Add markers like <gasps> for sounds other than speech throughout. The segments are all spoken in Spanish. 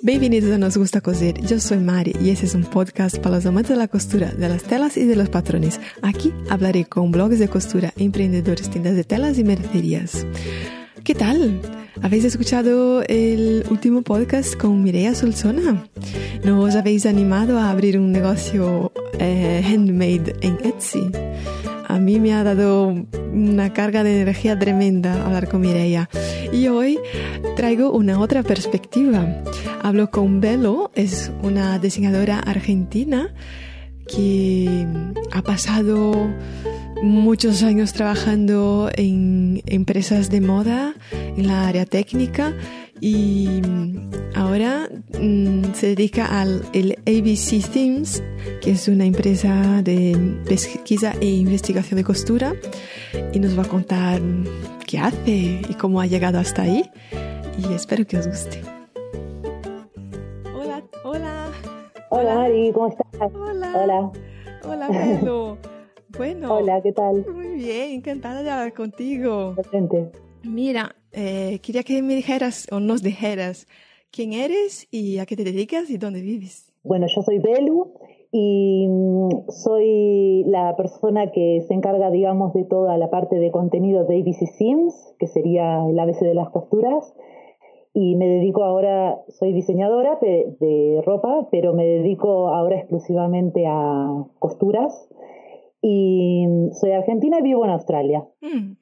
Bienvenidos a Nos Gusta Coser. Yo soy Mari y este es un podcast para los amantes de la costura, de las telas y de los patrones. Aquí hablaré con blogs de costura, emprendedores, tiendas de telas y mercerías. ¿Qué tal? ¿Habéis escuchado el último podcast con Mireia Solsona? ¿No os habéis animado a abrir un negocio eh, handmade en Etsy? A mí me ha dado una carga de energía tremenda hablar con Mireia. Y hoy traigo una otra perspectiva. Hablo con Belo, es una diseñadora argentina que ha pasado muchos años trabajando en empresas de moda, en la área técnica y ahora mm, se dedica al el ABC Themes, que es una empresa de pesquisa e investigación de costura y nos va a contar qué hace y cómo ha llegado hasta ahí y espero que os guste. Hola, hola. Hola, Ari, ¿cómo estás? Hola. Hola. Hola, Pedro. Bueno. <laughs> Hola, ¿qué tal? Muy bien, encantada de hablar contigo. Presente. Mira, eh, quería que me dijeras o nos dijeras quién eres y a qué te dedicas y dónde vives. Bueno, yo soy Belu y mm, soy la persona que se encarga, digamos, de toda la parte de contenido de ABC Sims, que sería el ABC de las costuras. Y me dedico ahora, soy diseñadora de, ropa, pero me dedico ahora exclusivamente a costuras. Y mm, soy argentina y vivo en Australia. Mm.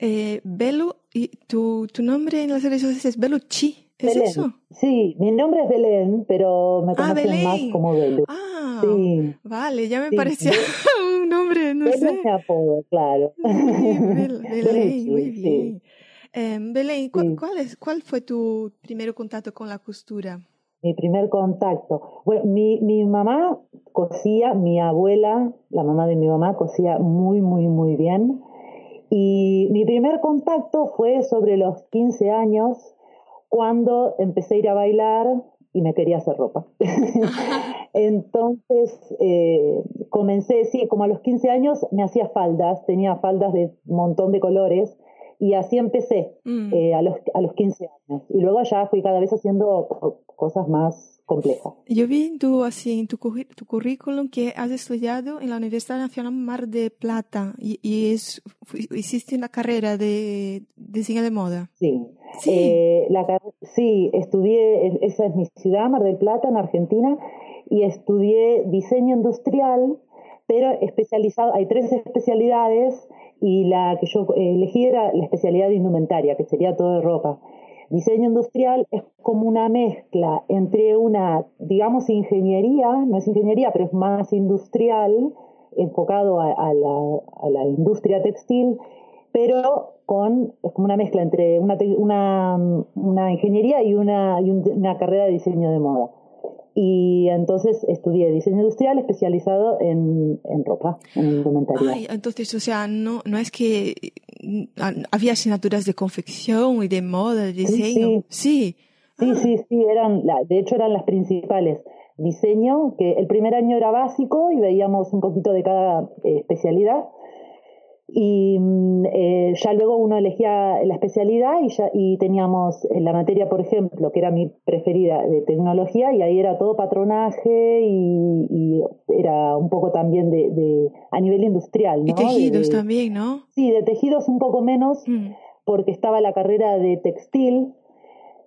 Eh, Belu, y tu, tu nombre en las redes sociales es Belu Chi, ¿es Belén. eso? Sí, mi nombre es Belén, pero me Ah, conocen más Belén. como Belu. Ah, Sí. vale, ya me Sí, parecía <laughs> un nombre, no Belu sé. apodo, claro. Sí, Bel- Belén, muy bien. <laughs> Belén, ¿cu- Sí. ¿cuál, es, ¿cuál fue tu primer contacto con la costura? Mi primer contacto. Bueno, mi, mi mamá cosía, mi abuela, la mamá de mi mamá, cosía muy, muy, muy bien. Y mi primer contacto fue sobre los 15 años, cuando empecé a ir a bailar y me quería hacer ropa. <laughs> Entonces, eh, comencé, sí, como a los 15 años me hacía faldas, tenía faldas de un montón de colores, y así empecé Mm. eh, a, los, a los 15 años. Y luego ya fui cada vez haciendo co- cosas más complejas. Yo vi en tu, así, en tu, tu currículum que has estudiado en la Universidad Nacional Mar de Plata y, y es, hiciste una carrera de diseño de moda. Sí. Sí. Eh, la sí, estudié, esa es mi ciudad, Mar del Plata, en Argentina, y estudié diseño industrial, pero especializado, hay tres especialidades y la que yo eh, elegí era la especialidad de indumentaria, que sería todo de ropa. Diseño industrial es como una mezcla entre una, digamos, ingeniería, no es ingeniería, pero es más industrial, enfocado a, a la, a la industria textil, pero con, es como una mezcla entre una, una, una ingeniería y una, y un- una carrera de diseño de moda. Y entonces estudié diseño industrial especializado en, en ropa, en indumentaria. Ay, entonces, o sea, no, no es que mm, ah, había asignaturas de confección y de moda, de diseño. Sí. Sí, sí, sí, eran, la- de hecho eran las principales. Diseño, que el primer año era básico y veíamos un poquito de cada eh, especialidad. Y mm, eh, ya luego uno elegía la especialidad y, ya, y teníamos eh, la materia, por ejemplo, que era mi preferida de tecnología, y ahí era todo patronaje y, y era un poco también de, de a nivel industrial. Y ¿no? tejidos De- también, ¿no? Sí, de tejidos un poco menos, Mm. porque estaba la carrera de textil,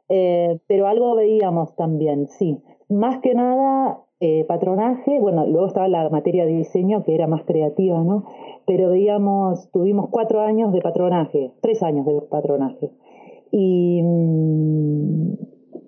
eh, pero algo veíamos también, sí. Más que nada eh, patronaje, bueno, luego estaba la materia de diseño que era más creativa, ¿no? Pero veíamos, tuvimos cuatro años de patronaje, tres años de patronaje. Y mm,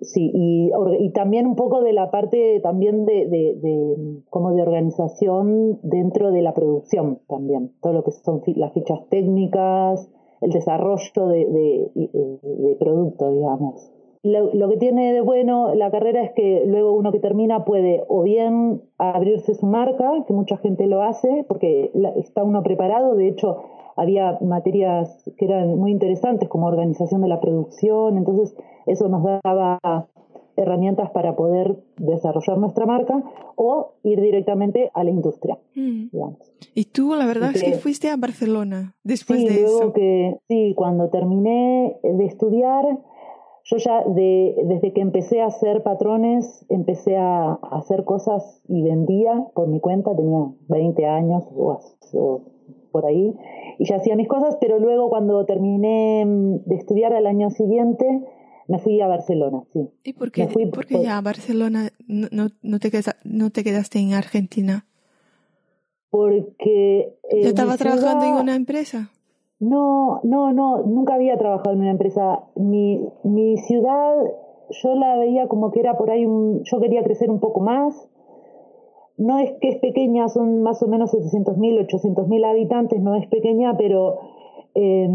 sí, y, también un poco de la parte también de, de, de, como de organización dentro de la producción también, todo lo que son las fichas técnicas, el desarrollo de, de, producto, digamos. Lo, que tiene de bueno la carrera es que luego uno que termina puede o bien abrirse su marca, que mucha gente lo hace, porque está uno preparado, de hecho había materias que eran muy interesantes como organización de la producción, entonces eso nos daba herramientas para poder desarrollar nuestra marca o ir directamente a la industria. Mm. Y tú, la verdad es que fuiste a Barcelona después de eso. Que, sí, cuando terminé de estudiar, yo ya de, desde que empecé a hacer patrones, empecé a, hacer cosas y vendía por mi cuenta, tenía 20 años o, o por ahí, y ya hacía mis cosas, pero luego cuando terminé de estudiar al año siguiente, me fui a Barcelona, sí. ¿Y por qué, porque ya a Barcelona no, no, te quedaste, no te quedaste en Argentina? Porque... Eh, ¿Ya estaba trabajando en una empresa? No, no, no, nunca había trabajado en una empresa. Mi, mi ciudad, yo la veía como que era por ahí, un, yo quería crecer un poco más. No es que es pequeña, son más o menos 700.000, 800.000 habitantes, no es pequeña, pero eh,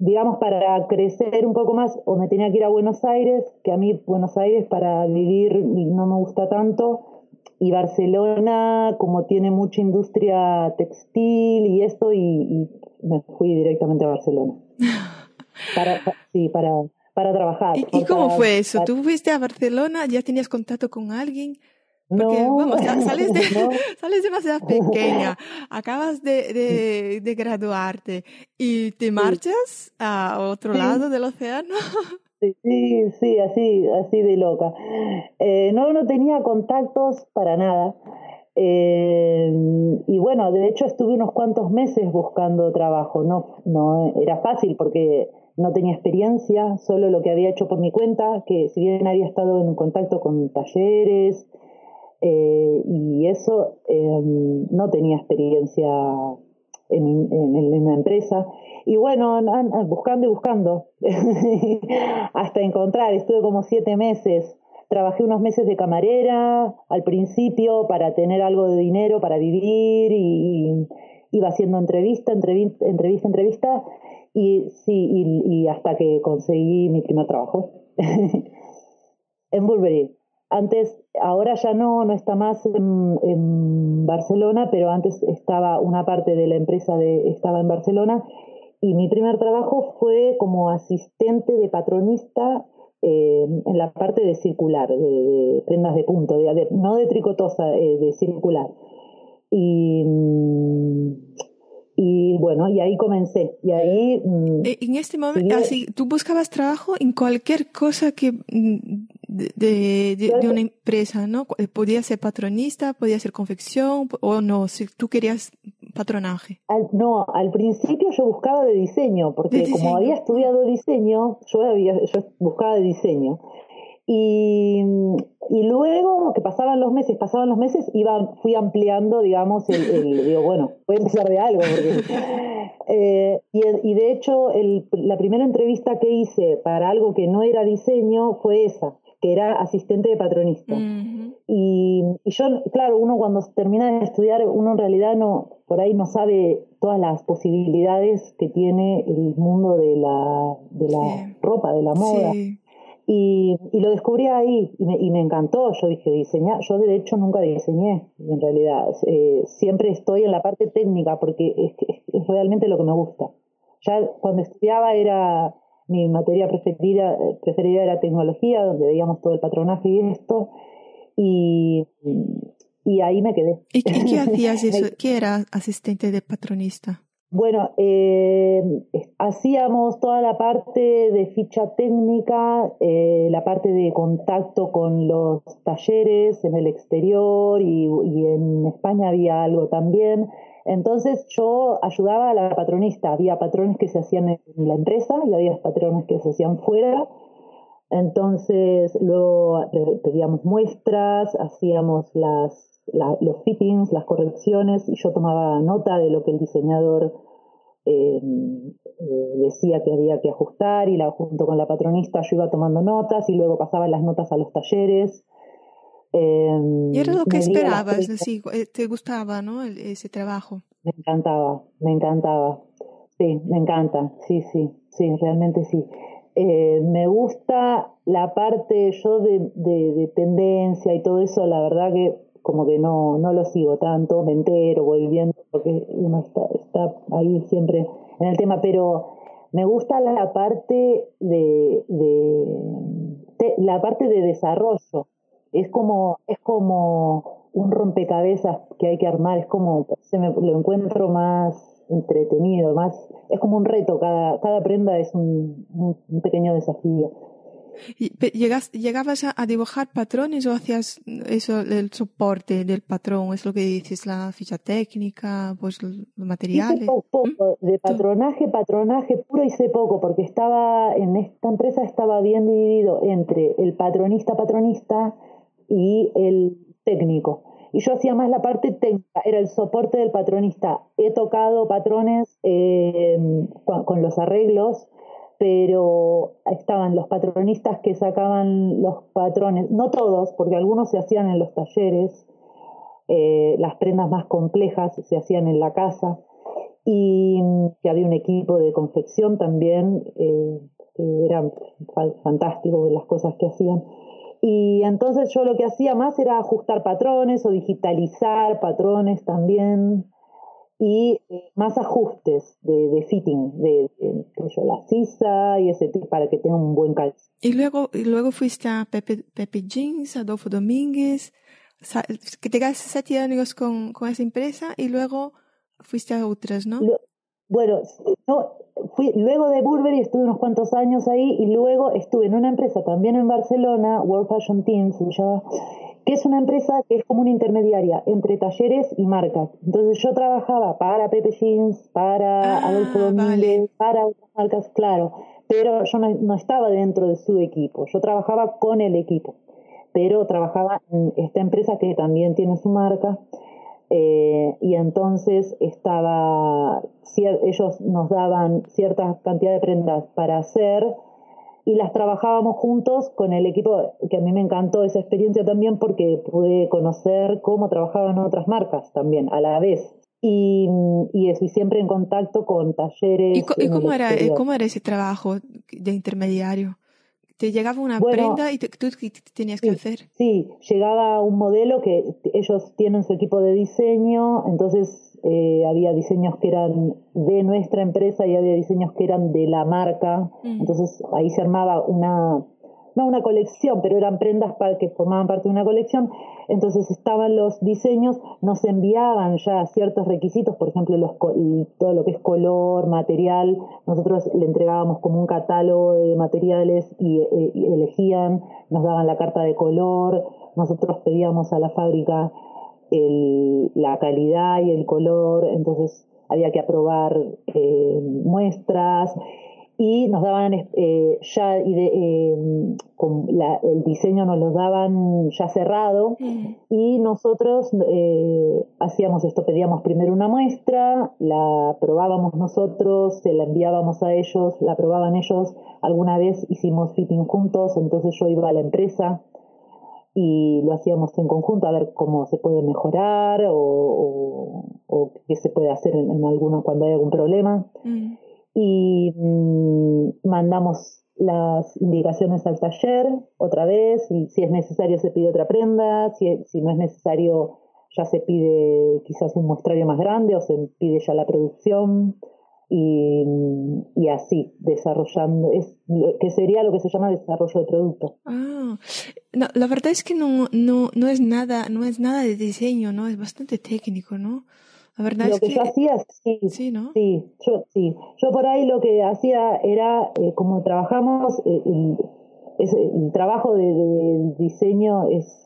digamos, para crecer un poco más, o me tenía que ir a Buenos Aires, que a mí Buenos Aires para vivir no me gusta tanto, y Barcelona, como tiene mucha industria textil y esto, y, me fui directamente a Barcelona. <laughs> para, sí, para, para trabajar. ¿Y, cómo fue eso? ¿Tú fuiste a Barcelona? ¿Ya tenías contacto con alguien? Porque, no, vamos, <laughs> sales, de, <laughs> sales demasiado pequeña, acabas de, de, graduarte y te marchas a otro lado del océano. Sí, sí, así, así de loca. Eh, no, no tenía contactos para nada. Eh, y bueno, de hecho estuve unos cuantos meses buscando trabajo. No, no era fácil porque no tenía experiencia, solo lo que había hecho por mi cuenta, que si bien había estado en contacto con talleres, eh, y eso em, no tenía experiencia en, en, la empresa. Y bueno, buscando y buscando, <laughs> hasta encontrar, estuve como siete meses. Trabajé unos meses de camarera al principio para tener algo de dinero para vivir y, iba haciendo entrevista, entrevista, entrevista, entrevista y sí, y, y hasta que conseguí mi primer trabajo <laughs> en Burberry. Antes, ahora ya no, no está más en, Barcelona, pero antes estaba una parte de la empresa de, estaba en Barcelona y mi primer trabajo fue como asistente de patronista eh, en la parte de circular, de, prendas de punto, de, no de tricotosa, eh, de circular. Y, y bueno, y ahí comencé. Y ahí. Mm, eh, en este momento, así, tú buscabas trabajo en cualquier cosa que mm, de, de, una empresa, ¿no? Eh, podía ser patronista, podía ser confección o no, si tú querías patronaje. no, al principio yo buscaba de diseño, porque como había estudiado diseño, yo, había, yo buscaba de diseño. Y, y, luego que pasaban los meses, pasaban los meses, iba, fui ampliando, digamos, el, <laughs> digo, bueno, voy a empezar de algo. <laughs> eh, y, y, de hecho, el, la primera entrevista que hice para algo que no era diseño fue esa que era asistente de patronista. y, yo, claro, uno cuando termina de estudiar, uno en realidad no, por ahí no sabe todas las posibilidades que tiene el mundo de la, de la ropa, de la moda. Y, y, lo descubrí ahí y me, y me, encantó. Yo dije, diseñar, yo de hecho nunca diseñé, en realidad. Eh, siempre estoy en la parte técnica porque es, es realmente lo que me gusta. Ya cuando estudiaba era mi materia preferida, preferida era tecnología, donde veíamos todo el patronaje y esto, y, y ahí me quedé. ¿Y qué, <laughs> hacías eso? ¿Qué era asistente de patronista? Bueno, eh, hacíamos toda la parte de ficha técnica, eh, la parte de contacto con los talleres en el exterior y, y en España había algo también. Entonces yo ayudaba a la patronista, había patrones que se hacían en la empresa y había patrones que se hacían fuera. Entonces luego pedíamos muestras, hacíamos las, los fittings, las correcciones. Y yo tomaba nota de lo que el diseñador em, eh, decía que había que ajustar y la, junto con la patronista yo iba tomando notas y luego pasaba las notas a los talleres y era lo que esperabas, así, eh, te gustaba, ¿no? ese trabajo. Me encantaba, me encantaba. Sí, me encanta, sí, sí, sí, realmente sí. Eh, me gusta la parte yo de, de, tendencia y todo eso, la verdad que como que no, no lo sigo tanto, me entero, voy viendo, porque uno está, está ahí siempre en el tema, pero me gusta la parte de, de, la parte de desarrollo. Es como, es como un rompecabezas que hay que armar, es como, se me, lo encuentro más entretenido, más, es como un reto, cada, cada prenda es un, un pequeño desafío. ¿Llegas, ¿Llegabas a, dibujar patrones o hacías eso, el soporte del patrón? ¿Es lo que dices, la ficha técnica, pues los materiales? poco, ¿Mm? de patronaje, patronaje puro hice poco, porque estaba, en esta empresa estaba bien dividido entre el patronista, patronista y el técnico. Y yo hacía más la parte técnica, era el soporte del patronista. He tocado patrones eh, con los arreglos, pero estaban los patronistas que sacaban los patrones, no todos, porque algunos se hacían en los talleres, eh, las prendas más complejas se hacían en la casa, y que había un equipo de confección también, eh, que eran fantásticos las cosas que hacían. Y entonces yo lo que hacía más era ajustar patrones o digitalizar patrones también y eh, más ajustes de, de fitting, de, la sisa y ese tipo para que tenga un buen calcio. Y luego, y luego fuiste a Pepe, Pepe Jeans, Adolfo Domínguez, que te quedaste siete años con, con, esa empresa y luego fuiste a otras, ¿no? Bueno, no, fui, luego de Burberry estuve unos cuantos años ahí y luego estuve en una empresa también en Barcelona, World Fashion Team se llama, que es una empresa que es como una intermediaria entre talleres y marcas. Entonces yo trabajaba para Pepe Jeans, para ah, Adolfo Domínguez, para otras marcas, claro, pero yo no, estaba dentro de su equipo, yo trabajaba con el equipo, pero trabajaba en esta empresa que también tiene su marca. Eh, y entonces estaba, ellos nos daban cierta cantidad de prendas para hacer, y las trabajábamos juntos con el equipo, que a mí me encantó esa experiencia también porque pude conocer cómo trabajaban otras marcas también a la vez. Y, y eso, y siempre en contacto con talleres. ¿Y, cómo, era, cómo era ese trabajo de intermediario? ¿Te llegaba una prenda y tú tenías que hacer? Sí, llegaba un modelo que ellos tienen su equipo de diseño, entonces eh, había diseños que eran de nuestra empresa y había diseños que eran de la marca. Mm. Entonces ahí se armaba una, no una colección, pero eran prendas para que formaban parte de una colección. Entonces estaban los diseños, nos enviaban ya ciertos requisitos, por ejemplo, los, todo lo que es color, material. Nosotros le entregábamos como un catálogo de materiales y, eh, y elegían, nos daban la carta de color. Nosotros pedíamos a la fábrica la calidad y el color, entonces había que aprobar eh, muestras y nos daban eh, ya y eh, con el diseño nos lo daban ya cerrado mm. y nosotros hacíamos esto, pedíamos primero una muestra, la probábamos nosotros, se la enviábamos a ellos, la probaban ellos, alguna vez hicimos fitting juntos, entonces yo iba a la empresa y lo hacíamos en conjunto a ver cómo se puede mejorar o, o, qué se puede hacer en, alguna cuando hay algún problema. Mm. Y mm, mandamos las indicaciones al taller otra vez y si es necesario se pide otra prenda, si, si no es necesario ya se pide quizás un muestrario más grande o se pide ya la producción y, así, desarrollando, es, que sería lo que se llama desarrollo de producto. Ah, no, la verdad es que no, no, no es nada, no es nada de diseño, ¿no? Es bastante técnico, ¿no? La verdad lo es que, yo hacía, sí, sí, ¿no? sí, yo, sí. Yo por ahí lo que hacía era, eh, como trabajamos, eh, el, el, trabajo de, de diseño es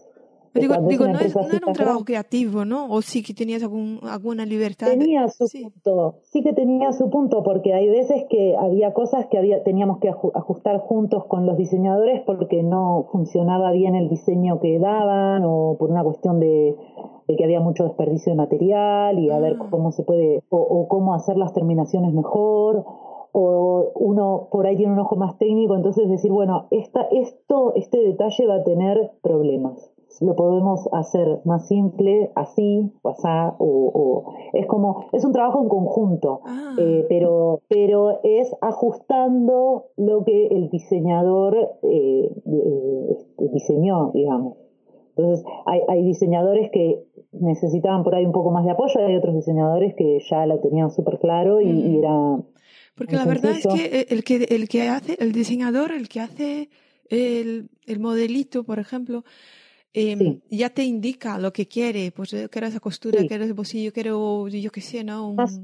digo, digo no, era un trabajo creativo, ¿no? O sí que tenías algún, alguna libertad. Tenía su punto, sí que tenía su punto, porque hay veces que había cosas que había, teníamos que ajustar juntos con los diseñadores porque no funcionaba bien el diseño que daban o por una cuestión de, que había mucho desperdicio de material y a ver ah. cómo se puede, o, cómo hacer las terminaciones mejor o uno por ahí tiene un ojo más técnico, entonces decir, bueno, esta, esto, este detalle va a tener problemas lo podemos hacer más simple, así, pasar, o, o, es como, es un trabajo en conjunto, ah. eh, pero, pero es ajustando lo que el diseñador eh, este, diseñó, digamos. Entonces, hay, hay diseñadores que necesitaban por ahí un poco más de apoyo, hay otros diseñadores que ya lo tenían súper claro y, y, mm. era... Porque la verdad es que el, que el que hace, el diseñador, el que hace el, el modelito, por ejemplo, eh, ya te indica lo que quiere, pues yo quiero esa costura, quiero ese bolsillo, quiero, yo qué sé, ¿no? Un, más,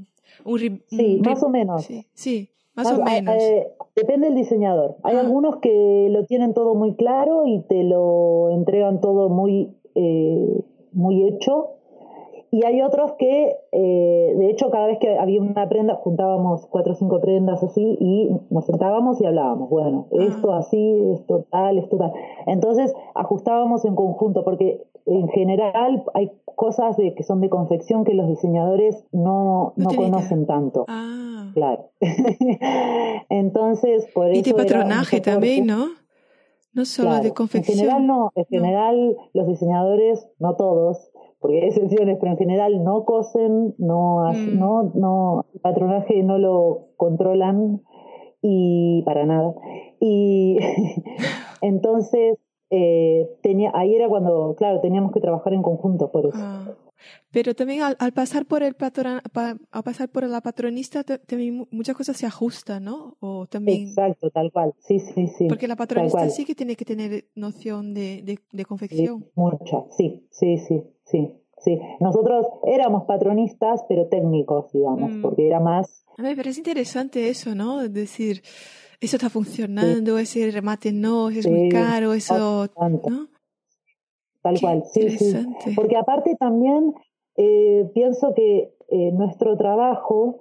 sí, más o menos. Sí, más, o menos. Eh, depende del diseñador. Hay ah. algunos que lo tienen todo muy claro y te lo entregan todo muy, eh, muy hecho y hay otros que, eh, de hecho, cada vez que había una prenda, juntábamos cuatro o cinco prendas así y nos sentábamos y hablábamos. Bueno, ah. esto así, esto tal, esto tal. Entonces ajustábamos en conjunto, porque en general hay cosas de, que son de confección que los diseñadores no, no, conocen tanto. Ah. Claro. <laughs> Entonces, por eso. Y de patronaje también, ¿no? No solo de confección. En general no, en general los diseñadores, no todos, porque hay excepciones, pero en general no cosen, no, mm. no, no, el patronaje no lo controlan y para nada. Y <laughs> entonces, eh, tenía, ahí era cuando, claro, teníamos que trabajar en conjunto por eso. Ah. Pero también al, pasar por el patron, al pasar por la patronista, también muchas cosas se ajustan, ¿no? O también... Exacto, tal cual. Sí, sí, sí. Porque la patronista sí que tiene que tener noción de, de, confección. mucha, sí, sí, sí, sí. Sí, nosotros éramos patronistas, pero técnicos, digamos, mm. porque era más... A mí me parece interesante eso, ¿no? Es decir, eso está funcionando, ese remate no, es muy caro, eso... ¿no? Tal cual, sí, sí. Porque aparte también eh, pienso que eh, nuestro trabajo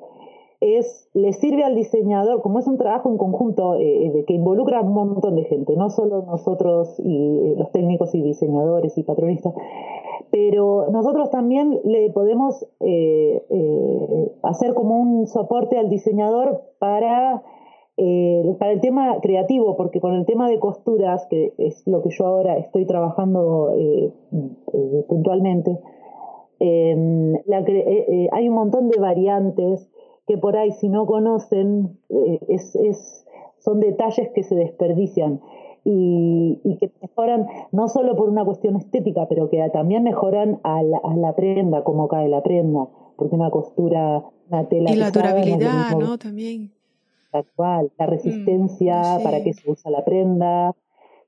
es, le sirve al diseñador, como es un trabajo en conjunto eh, que involucra a un montón de gente, no solo nosotros y los técnicos y diseñadores y patronistas, pero nosotros también le podemos hacer como un soporte al diseñador para eh, para el tema creativo, porque con el tema de costuras, que es lo que yo ahora estoy trabajando eh, eh, puntualmente, em, hay un montón de variantes que por ahí si no conocen es, es, son detalles que se desperdician y, que mejoran no solo por una cuestión estética, pero que también mejoran a la, a la prenda, como cae la prenda, porque una costura, una tela... Y la durabilidad, ¿no? También actual, la resistencia, mm, para qué se usa la prenda,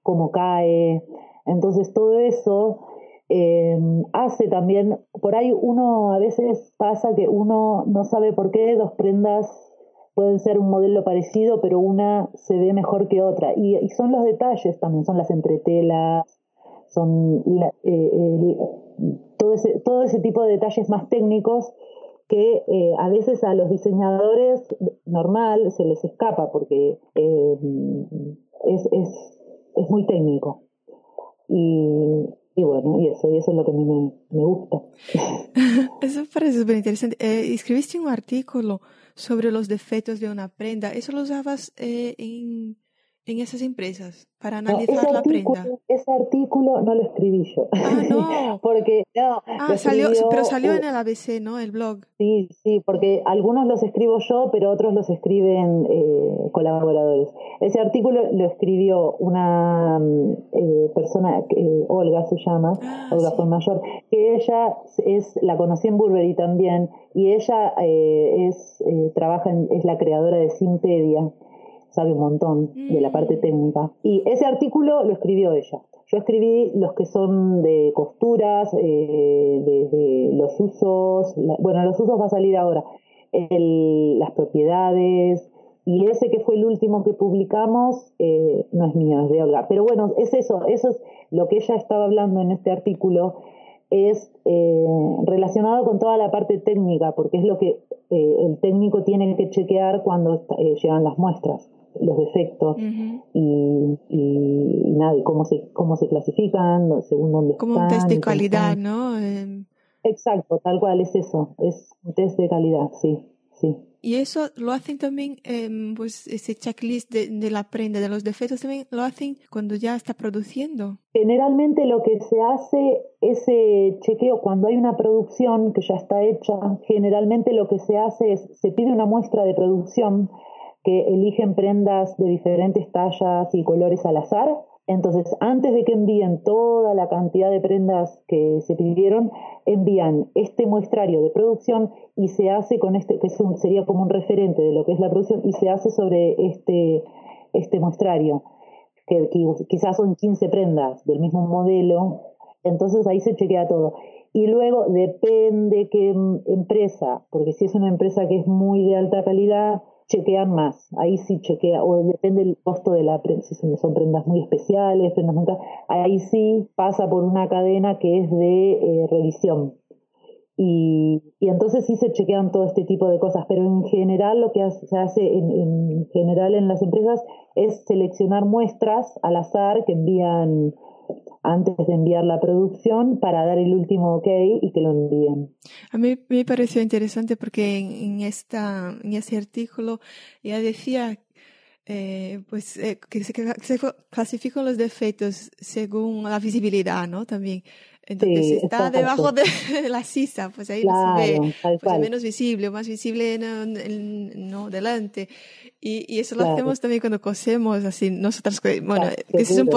cómo cae. Entonces todo eso eh, hace también, por ahí uno a veces pasa que uno no sabe por qué dos prendas pueden ser un modelo parecido, pero una se ve mejor que otra. Y, son los detalles también, son las entretelas, son eh, todo, ese, todo ese tipo de detalles más técnicos que eh, a veces a los diseñadores normal se les escapa porque eh, es, es, es, muy técnico. Y, y, bueno, y eso, y eso es lo que a mí me, me gusta. <laughs> eso parece súper interesante. Eh, escribiste un artículo sobre los defectos de una prenda. ¿Eso lo usabas en, en esas empresas para analizar la prenda. Ese artículo no lo escribí yo. Ah, <laughs> no. porque, no. Ah, salió, pero salió en el ABC, ¿no? El blog. Sí, sí, porque algunos los escribo yo, pero otros los escriben eh, colaboradores. Ese artículo lo escribió una mm, eh, persona, eh, Olga se llama, ah, Olga fue mayor, que ella es, la conocí en Burberry también, y ella es, trabaja en, es la creadora de Simpedia sabe un montón de la parte mm. técnica. Y ese artículo lo escribió ella. Yo escribí los que son de costuras, eh, de, los usos, bueno, los usos va a salir ahora, las propiedades, y ese que fue el último que publicamos eh, no es mío, es de Olga. Pero bueno, es eso, eso es lo que ella estaba hablando en este artículo, es eh, relacionado con toda la parte técnica, porque es lo que el técnico tiene que chequear cuando llegan las muestras los defectos y, y, nada, y cómo se, cómo se clasifican, según dónde Como un test de calidad, ¿no? Exacto, tal cual es eso, es un test de calidad, sí, sí. Y eso lo hacen también, em, pues ese checklist de, de, la prenda, de los defectos también lo hacen cuando ya está produciendo. Generalmente lo que se hace, ese chequeo, cuando hay una producción que ya está hecha, generalmente lo que se hace es, se pide una muestra de producción que eligen prendas de diferentes tallas y colores al azar entonces, antes de que envíen toda la cantidad de prendas que se pidieron, envían este muestrario de producción y se hace con este, que sería como un referente de lo que es la producción, y se hace sobre este, este muestrario, que, quizás son 15 prendas del mismo modelo, entonces ahí se chequea todo. Y luego depende qué empresa, porque si es una empresa que es muy de alta calidad, chequean más. Ahí sí chequea, o depende del costo de la prenda, si son prendas muy especiales, prendas muy ahí sí pasa por una cadena que es de eh, revisión. Y, y, entonces sí se chequean todo este tipo de cosas, pero en general lo que se hace en, en general en las empresas es seleccionar muestras al azar que envían antes de enviar la producción para dar el último ok y que lo envíen. A mí me pareció interesante porque en, esta, en este artículo ya decía eh, pues eh, que se, se clasifican los defectos según la visibilidad, ¿no? También. Entonces, si está debajo de <laughs> la sisa, pues ahí no se ve, pues menos visible, más visible no, no delante. Y, y eso lo hacemos también cuando cosemos, así, nosotras, bueno, ese, es un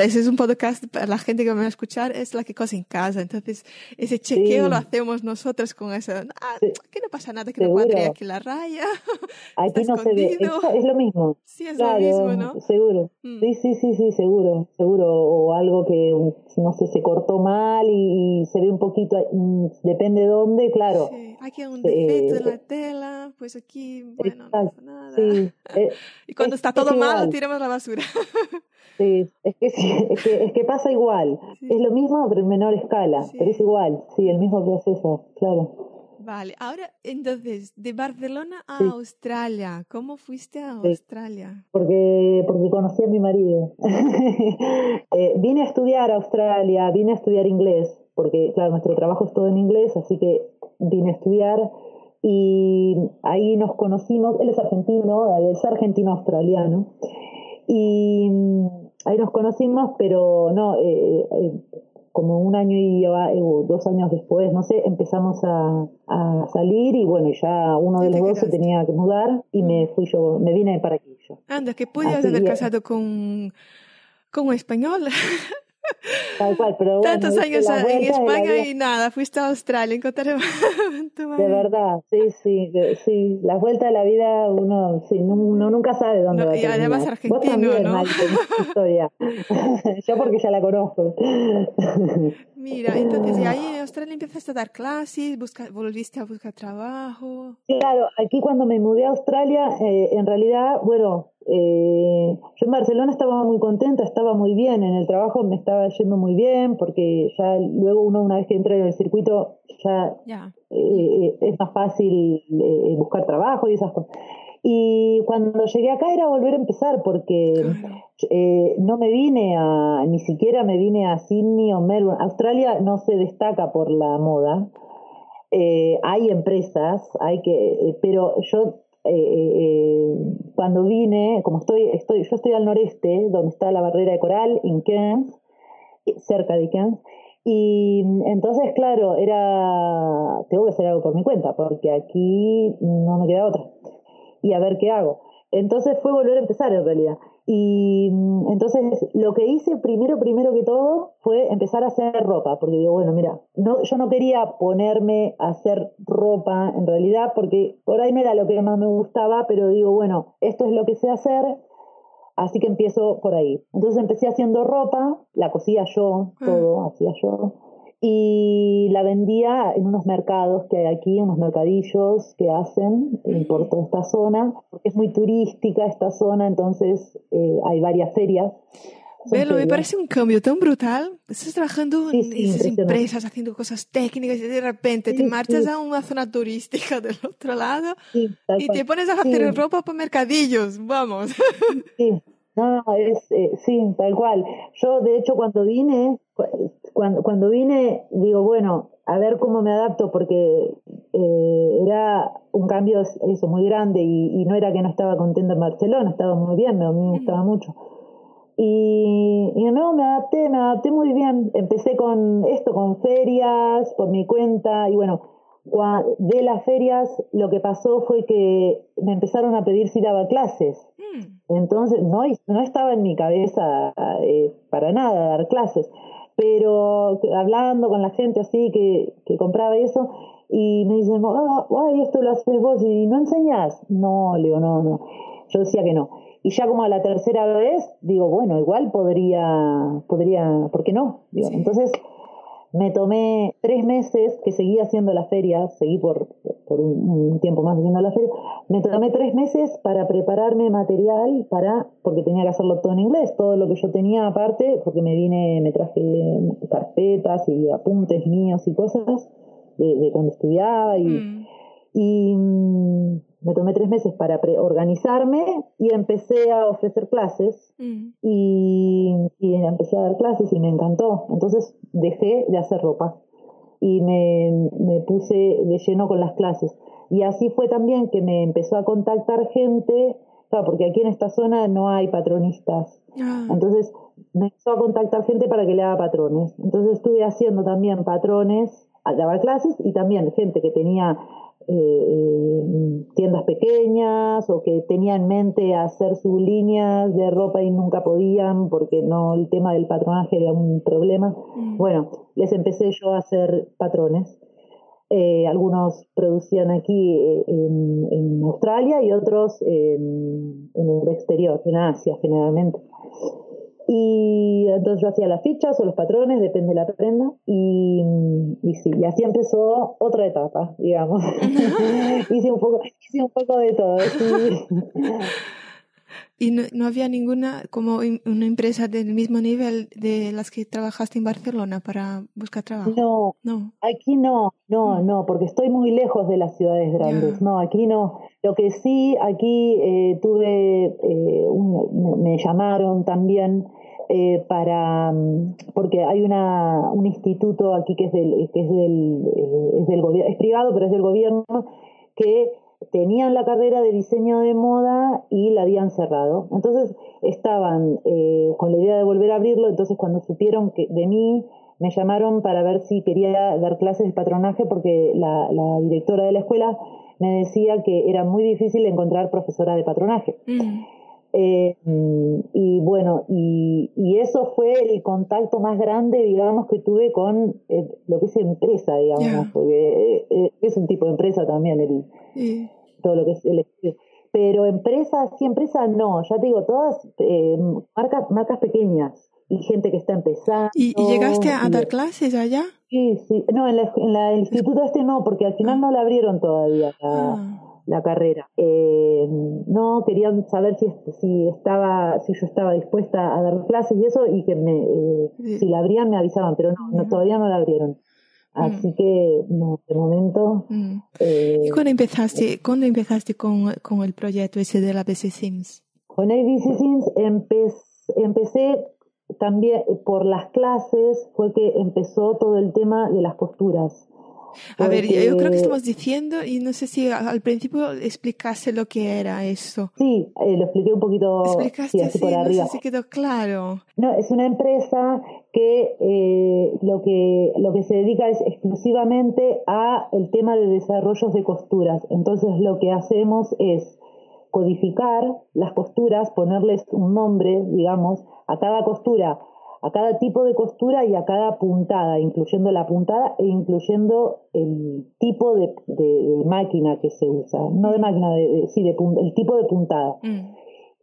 ese es un podcast para la gente que me va a escuchar, es la que cose en casa. Entonces, ese chequeo lo hacemos nosotras con esa, ah, que no pasa nada, que no cuadre aquí la raya. <laughs> Aquí no se ve, es, lo mismo. Sí, es lo mismo, ¿no? Seguro. Mm. Sí, sí, sí, sí, seguro, seguro. O algo que, no sé, se cortó mal y, se ve un poquito, mm, depende de dónde, claro. Sí. Aquí hay un defecto en la tela, pues aquí, bueno, no pasa nada. <laughs> Eh, y cuando está todo mal, tiramos la basura. <laughs> Sí, es que, es que, pasa igual. Es lo mismo, pero en menor escala. Pero es igual, sí, el mismo proceso, claro. Vale, ahora entonces, de Barcelona a Australia, ¿cómo fuiste a Australia? Porque, porque conocí a mi marido. <laughs> Eh, vine a estudiar a Australia, vine a estudiar inglés, porque claro, nuestro trabajo es todo en inglés, así que vine a estudiar y ahí nos conocimos, él es argentino, él es argentino-australiano, y mm, ahí nos conocimos, pero no, eh, eh, como un año y eh, dos años después, no sé, empezamos a, salir y bueno, ya uno de los dos se tenía que mudar y me fui yo, me vine para aquí yo. Anda, que podías haber casado con, con un español. <laughs> Tal cual, pero Tantos años en España y nada, fuiste a Australia, encontré <laughs> De verdad, sí, sí, sí, la vuelta de la vida uno, sí, uno nunca sabe dónde va a Y además argentino, Vos también, ¿no? historia. <laughs> Yo porque ya la conozco. Mira, entonces, y ahí en Australia empezaste a dar clases, busca, volviste a buscar trabajo. Claro, aquí cuando me mudé a Australia, eh, en realidad, bueno, eh, yo en Barcelona estaba muy contenta, estaba muy bien, en el trabajo me estaba yendo muy bien, porque ya luego uno una vez que entra en el circuito ya, eh, es más fácil buscar trabajo y esas cosas. Y cuando llegué acá era volver a empezar porque eh, no me vine a, ni siquiera me vine a Sydney o Melbourne. Australia no se destaca por la moda. Eh, hay empresas, hay que, eh, pero yo cuando vine, como estoy, estoy, yo estoy al noreste, donde está la barrera de coral, en Cairns, cerca de Cairns, y entonces, claro, era, tengo que hacer algo por mi cuenta, porque aquí no me queda otra y a ver qué hago. Entonces fue volver a empezar en realidad. Y mm, entonces lo que hice primero, primero que todo, fue empezar a hacer ropa, porque digo, bueno, mira, no, yo no quería ponerme a hacer ropa en realidad, porque por ahí no era lo que más me gustaba, pero digo, bueno, esto es lo que sé hacer, así que empiezo por ahí. Entonces empecé haciendo ropa, la cosía yo, ah. todo, hacía yo y la vendía en unos mercados que hay aquí, unos mercadillos que hacen eh, por toda esta zona, porque es muy turística esta zona, entonces eh, hay varias ferias. Velo, me parece un cambio tan brutal. Estás trabajando en esas empresas, haciendo cosas técnicas y de repente te marchas a una zona turística del otro lado y te pones a hacer ropa para mercadillos, vamos. Sí, No, es, eh, sí, tal cual. Yo, de hecho, cuando vine, cuando, cuando vine, digo, bueno, a ver cómo me adapto, porque eh, era un cambio eso muy grande y, no era que no estaba contenta en Barcelona, estaba muy bien, a mí me gustaba mucho. Y, y, no, me adapté, me adapté muy bien. Empecé con esto, con ferias, por mi cuenta, y bueno, de las ferias lo que pasó fue que me empezaron a pedir si daba clases. Mm. Entonces, no, no estaba en mi cabeza eh, para nada dar clases, pero hablando con la gente así que, que compraba eso, y me dicen, oh, ay, esto lo haces vos y no enseñás. No, le digo, no, no. Yo decía que no. Y ya como a la tercera vez, digo, bueno, igual podría, podría, ¿por qué no? Entonces, me tomé tres meses que seguí haciendo la feria, seguí por, por un, tiempo más haciendo la feria, me tomé tres meses para prepararme material para, porque tenía que hacerlo todo en inglés, todo lo que yo tenía aparte, porque me vine, me traje carpetas y apuntes míos y cosas de, cuando estudiaba y, mm. y mm, me tomé tres meses para organizarme y empecé a ofrecer clases mm. y, empecé a dar clases y me encantó. Entonces dejé de hacer ropa y me, puse de lleno con las clases. Y así fue también que me empezó a contactar gente, claro, porque aquí en esta zona no hay patronistas. Ah. Entonces me empezó a contactar gente para que le haga patrones. Entonces estuve haciendo también patrones, daba clases y también gente que tenía eh, tiendas pequeñas o que tenían en mente hacer sus líneas de ropa y nunca podían porque no el tema del patronaje era un problema. Mm. Bueno, les empecé yo a hacer patrones. Eh, algunos producían aquí eh, en, Australia y otros en, en el exterior, en Asia generalmente. Y entonces yo hacía las fichas o los patrones, depende de la prenda. Y, y sí, y así empezó otra etapa, digamos. <laughs> <laughs> hice, un poco, hice un poco de todo. <laughs> ¿Y no, había ninguna, como una empresa del mismo nivel de las que trabajaste en Barcelona para buscar trabajo? No, no. aquí no, no, no, porque estoy muy lejos de las ciudades grandes. No, aquí no. Lo que sí, aquí eh, tuve, eh, me llamaron también eh, para, mm, porque hay una, un instituto aquí que es del, que es del, es del gobierno, es privado, pero es del gobierno, que tenían la carrera de diseño de moda y la habían cerrado. Entonces estaban eh, con la idea de volver a abrirlo, entonces cuando supieron que de mí, me llamaron para ver si quería dar clases de patronaje porque la, directora de la escuela me decía que era muy difícil encontrar profesora de patronaje. Mm. Eh, y bueno, y, y, eso fue el contacto más grande, digamos, que tuve con eh, lo que es empresa, digamos, porque eh, es un tipo de empresa también, el, todo lo que es el pero empresas, sí, empresas no, ya te digo, todas marcas, marcas pequeñas y gente que está empezando. ¿Y, llegaste a, dar clases allá? Sí, sí, no, en, en el instituto este no, porque al final no la abrieron todavía. Ah la carrera. Eh, no querían saber si, si estaba, si yo estaba dispuesta a dar clases y eso, y que me, eh, si la abrían me avisaban, pero no, todavía no la abrieron. Así mm. que, no, de momento. Mm. Eh, ¿Y cuándo empezaste, cuándo empezaste con, con, el proyecto ese de la BC Sims? Con ABC Sims empecé también por las clases, fue que empezó todo el tema de las A ver, yo creo que estamos diciendo, y no sé si al principio explicaste lo que era eso. Sí, eh, lo expliqué un poquito Explicaste así, por arriba. No sé si quedó claro. No, es una empresa que, eh, lo que lo que se dedica es exclusivamente a el tema de desarrollos de costuras. Entonces lo que hacemos es codificar las costuras, ponerles un nombre, digamos, a cada costura a cada tipo de costura y a cada puntada, incluyendo la puntada e incluyendo el tipo de, máquina que se usa. No de máquina, de, sí, de, el tipo de puntada. Mm.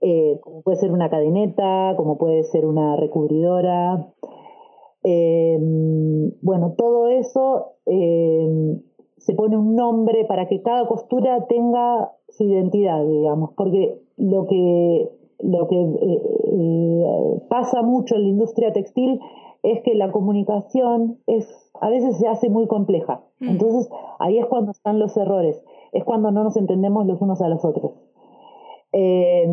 Eh, como puede ser una cadeneta, como puede ser una recubridora. Em, bueno, todo eso em, se pone un nombre para que cada costura tenga su identidad, digamos, porque lo que lo que eh, eh, pasa mucho en la industria textil es que la comunicación es a veces se hace muy compleja. Mm. Entonces ahí es cuando están los errores, es cuando no nos entendemos los unos a los otros. Eh,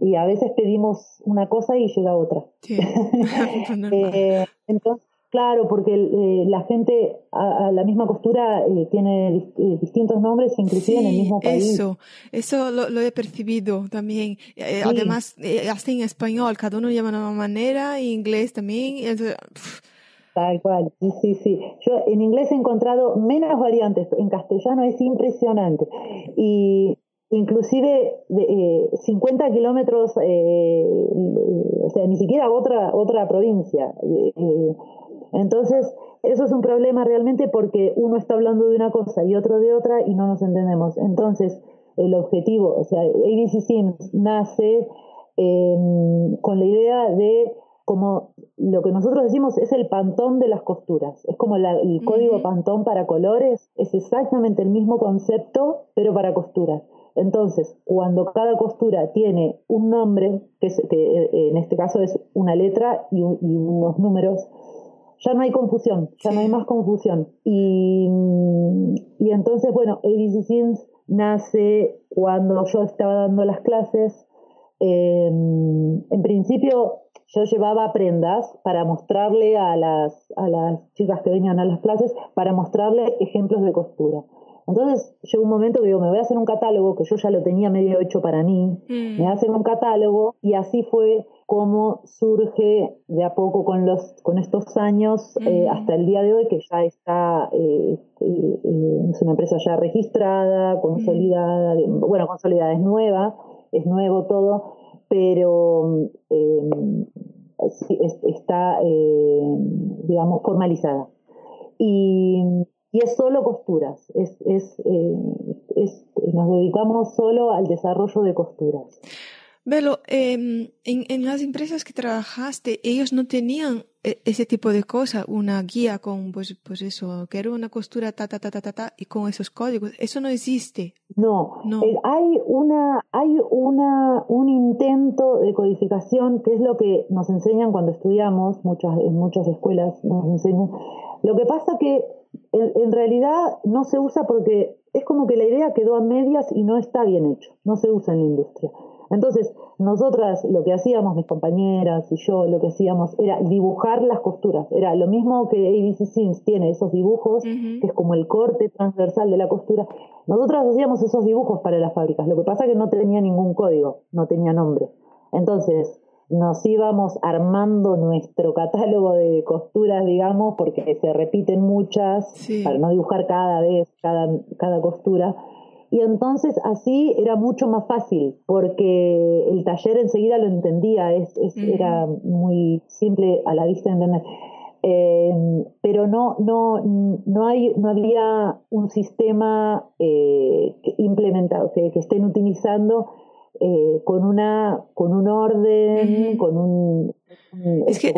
y a veces pedimos una cosa y llega otra. Sí. <laughs> <laughs> Eh, entonces, claro, porque eh, la gente a, la misma costura tiene distintos nombres, inclusive en el mismo país. Eso, eso lo, he percibido también. Además, hasta en español, cada uno llama de una manera, en inglés también. Tal cual, sí, sí, sí. Yo en inglés he encontrado menos variantes, en castellano es impresionante. Y inclusive de, 50 eh, kilómetros, eh, o sea, ni siquiera otra, otra provincia. Eh, entonces, eso es un problema realmente porque uno está hablando de una cosa y otro de otra y no nos entendemos. Entonces, el objetivo, o sea, ABC Sims nace con la idea de como lo que nosotros decimos es el pantón de las costuras, es como el código pantón para colores, es exactamente el mismo concepto, pero para costuras. Entonces, cuando cada costura tiene un nombre, que, eh, en este caso es una letra y, unos números, ya no hay confusión, ya no hay más confusión. Y, entonces, bueno, ABC Sims nace cuando yo estaba dando las clases. Em, en principio, yo llevaba prendas para mostrarle a las, a las chicas que venían a las clases, para mostrarle ejemplos de costura. Entonces llegó un momento que digo, me voy a hacer un catálogo, que yo ya lo tenía medio hecho para mí, mm. me voy a hacer un catálogo y así fue como surge de a poco con, los, con estos años eh, mm. hasta el día de hoy, que ya está, eh, eh, es una empresa ya registrada, consolidada, mm. bueno, consolidada es nueva, es nuevo todo, pero está, digamos, formalizada. Y y es solo costuras, es, es, eh, es, nos dedicamos solo al desarrollo de costuras. Velo, em, en, en, las empresas que trabajaste, ellos no tenían e, ese tipo de cosas, una guía con, pues, pues eso, que era una costura ta, ta, ta, ta, ta, ta, y con esos códigos. Eso no existe. No, no. Eh, hay, una, hay una, un intento de codificación, que es lo que nos enseñan cuando estudiamos, muchas, en muchas escuelas nos enseñan. Lo que pasa que en, realidad no se usa porque es como que la idea quedó a medias y no está bien hecho, no se usa en la industria. Entonces, nosotras lo que hacíamos, mis compañeras y yo, lo que hacíamos era dibujar las costuras. Era lo mismo que ABC Sims tiene esos dibujos, que es como el corte transversal de la costura. Nosotras hacíamos esos dibujos para las fábricas. Lo que pasa es que no tenía ningún código, no tenía nombre. Entonces, nos íbamos armando nuestro catálogo de costuras, digamos, porque se repiten muchas, para no dibujar cada vez cada, cada costura. Y entonces así era mucho más fácil, porque el taller enseguida lo entendía, es, era muy simple a la vista de entender. Eh, pero no, no, no, hay, no había un sistema eh, implementado que, que estén utilizando eh, con una con un orden, con un es que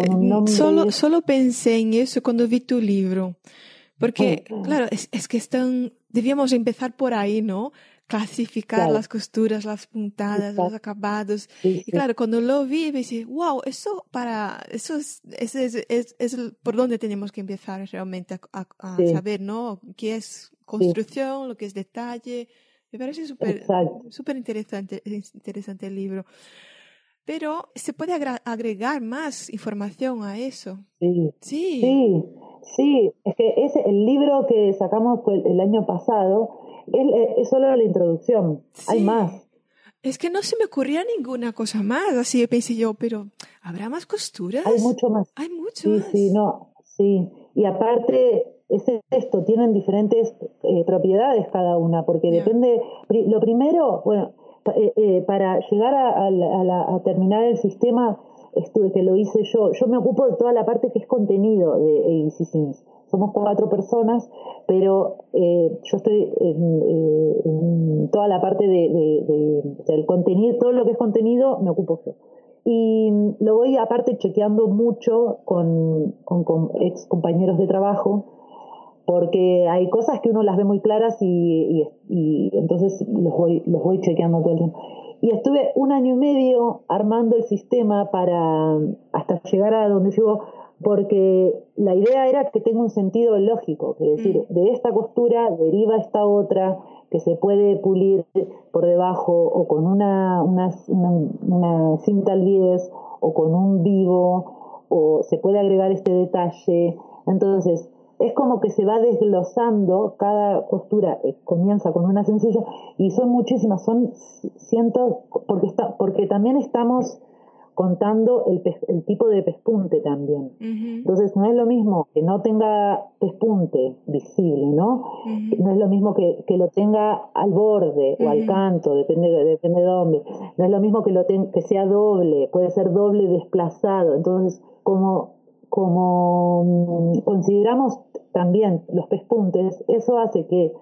solo solo pensé en eso cuando vi tu libro, porque claro es, es, que están debíamos empezar por ahí, ¿no? Clasificar las costuras, las puntadas, los acabados. y claro, cuando lo vi, me dije, wow, eso para, eso es, es, es, es, por donde tenemos que empezar realmente a, a saber, ¿no? ¿Qué es construcción, lo que es detalle, me parece súper super interesante, interesante el libro. Pero se puede agregar más información a eso. Sí. Sí. Sí, Es que ese, el libro que sacamos el, año pasado es, solo la introducción. Hay más. Es que no se me ocurría ninguna cosa más. Así pensé yo, pero ¿habrá más costuras? Hay mucho más. Hay mucho sí, más. Sí, no. Sí. Y aparte, es esto, tienen diferentes eh, propiedades cada una, porque depende, lo primero, bueno, eh, eh, para llegar a, terminar el sistema, estuve, que lo hice yo, yo me ocupo de toda la parte que es contenido de ABC Sims. Somos cuatro personas, pero yo estoy en, toda la parte de, del contenido, todo lo que es contenido, me ocupo yo y lo voy aparte chequeando mucho con, con, con, ex compañeros de trabajo porque hay cosas que uno las ve muy claras y, entonces los voy, los voy chequeando todo el tiempo. Y estuve un año y medio armando el sistema para hasta llegar a donde llego, porque la idea era que tenga un sentido lógico, es decir, mm. de esta costura deriva esta otra, que se puede pulir por debajo o con una, una, una, cinta al 10 o con un vivo o se puede agregar este detalle. Entonces, es como que se va desglosando, cada costura eh, comienza con una sencilla y son muchísimas, son cientos, porque, está, porque también estamos contando el, el tipo de pespunte también. Entonces no es lo mismo que no tenga pespunte visible, ¿no? No es lo mismo que, que lo tenga al borde o al canto, depende, depende de dónde. No es lo mismo que, lo que sea doble, puede ser doble desplazado. Entonces, como, como mm, consideramos también los pespuntes, eso hace que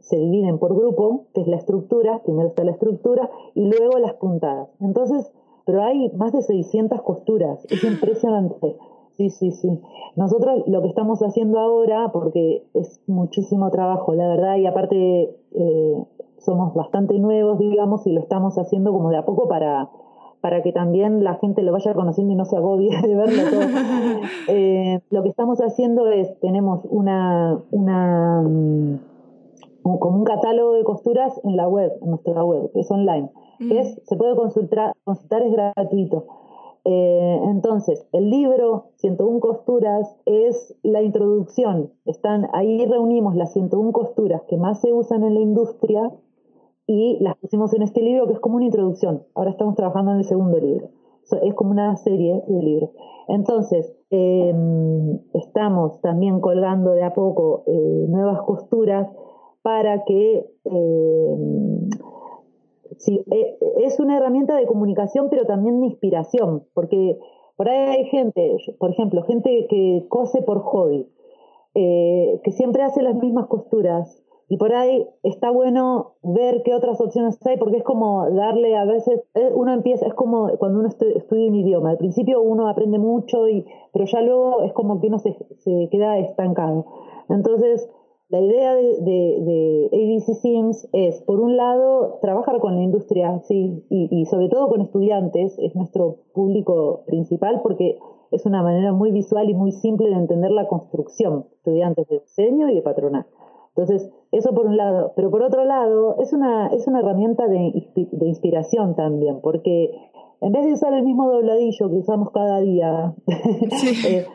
se dividen por grupo, que es la estructura, primero está la estructura y luego las puntadas. Entonces, pero hay más de 600 costuras, es impresionante. Sí, sí, sí. Nosotros lo que estamos haciendo ahora, porque es muchísimo trabajo, la verdad, y aparte eh, somos bastante nuevos, digamos, y lo estamos haciendo como de a poco para, para que también la gente lo vaya conociendo y no se agobie <laughs> de verlo todo. <laughs> Eh, lo que estamos haciendo es, tenemos una, una mm, como un catálogo de costuras en la web, en nuestra web, que es online. Mm. es, se puede consultar, consultar es gratuito. Eh, entonces, el libro 101 costuras es la introducción. Están, ahí reunimos las 101 costuras que más se usan en la industria y las pusimos en este libro que es como una introducción. Ahora estamos trabajando en el segundo libro. es como una serie de libros. Entonces, em, estamos también colgando de a poco eh, nuevas costuras para que em, eh, es una herramienta de comunicación, pero también de inspiración, porque por ahí hay gente, por ejemplo, gente que cose por hobby, eh, que siempre hace las mismas costuras, y por ahí está bueno ver qué otras opciones hay, porque es como darle a veces, eh, uno empieza, es como cuando uno estudia un idioma, al principio uno aprende mucho, y, pero ya luego es como que uno se, se queda estancado. Entonces, la idea de, de, ABC Sims es, por un lado, trabajar con la industria, sí, y, sobre todo con estudiantes, es nuestro público principal porque es una manera muy visual y muy simple de entender la construcción, estudiantes de diseño y de patronal. Entonces, eso por un lado, pero por otro lado, es una, es una herramienta de, de inspiración también, porque en vez de usar el mismo dobladillo que usamos cada día, <laughs> eh,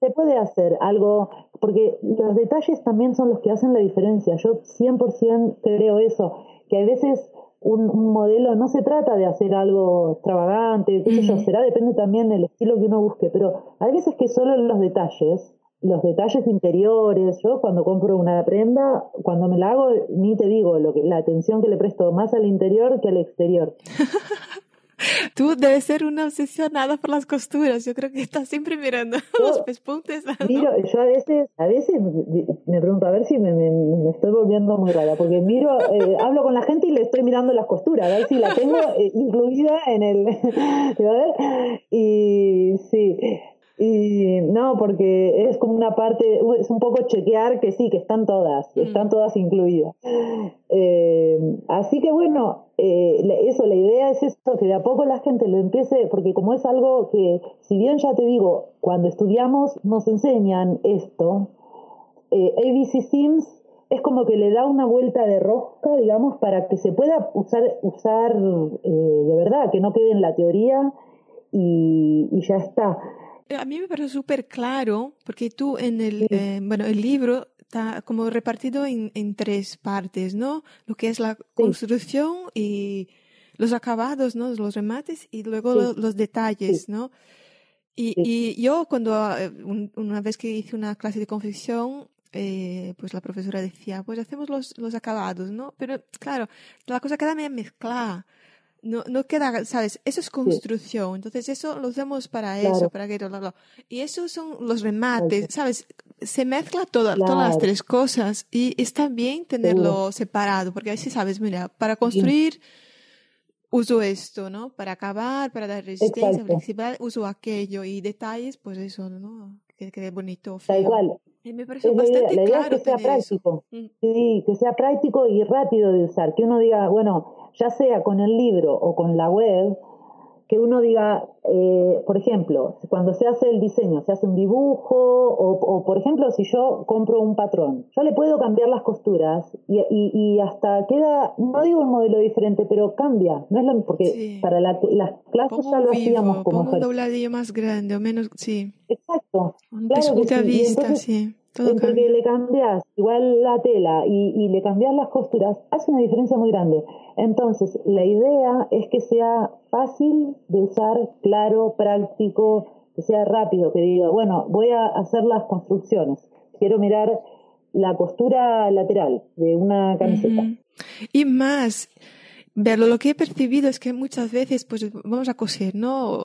se puede hacer algo, porque los detalles también son los que hacen la diferencia. Yo 100% creo eso, que a veces un, modelo no se trata de hacer algo extravagante, qué sé yo, será, depende también del estilo que uno busque, pero hay veces que solo los detalles, los detalles interiores, yo cuando compro una prenda, cuando me la hago, ni te digo lo que, la atención que le presto más al interior que al exterior. <laughs> Tú debes ser una obsesionada por las costuras. Yo creo que estás siempre mirando <laughs> los pespuntes. Miro, yo a veces, a veces me pregunto a ver si me, me, estoy volviendo muy rara, porque miro, eh, <laughs> hablo con la gente y le estoy mirando las costuras, a ver si la tengo eh, incluida en el. y sí. No, porque es como una parte, es un poco chequear que sí, que están todas, mm. están todas incluidas. Eh, así que bueno, eh, eso, la idea es eso, que de a poco la gente lo empiece, porque como es algo que, si bien ya te digo, cuando estudiamos nos enseñan esto, eh, ABC Sims es como que le da una vuelta de rosca, digamos, para que se pueda usar, usar de verdad, que no quede en la teoría y, y ya está. A mí me parece súper claro, porque tú en el, eh, bueno, el libro está como repartido en, en, tres partes, ¿no? Lo que es la construcción y los acabados, ¿no? Los remates y luego los, detalles, ¿no? Y, y, yo cuando, eh, una vez que hice una clase de confección, eh, pues la profesora decía, pues hacemos los, los acabados, ¿no? Pero claro, la cosa queda medio mezclada no, no queda, ¿sabes? Eso es construcción. Entonces, eso lo usamos para eso, para que Y esos son los remates, ¿sabes? Se mezcla todas las tres cosas y está bien tenerlo separado, porque a veces, ¿sabes? Mira, para construir uso esto, ¿no? Para acabar, para dar resistencia, principal, uso aquello y detalles, pues eso, ¿no? Que quede bonito. Feo. igual. Y me parece bastante la idea, que sea práctico. Mm. Sí, que sea práctico y rápido de usar. Que uno diga, bueno, ya sea con el libro o con la web, que uno diga, eh, por ejemplo, cuando se hace el diseño, se hace un dibujo, o, por ejemplo, si yo compro un patrón, yo le puedo cambiar las costuras y, y, hasta queda, no digo un modelo diferente, pero cambia. No es lo porque para las clases ya lo hacíamos como. un dobladillo más grande o menos, sí. Exacto. claro que vista, sí. Todo le cambias igual la tela y, y le cambias las costuras, hace una diferencia muy grande. Entonces, la idea es que sea fácil de usar, claro, práctico, que sea rápido, que diga, bueno, voy a hacer las construcciones, quiero mirar la costura lateral de una camiseta. Y más, verlo. Lo que he percibido es que muchas veces, pues vamos a coser, ¿no?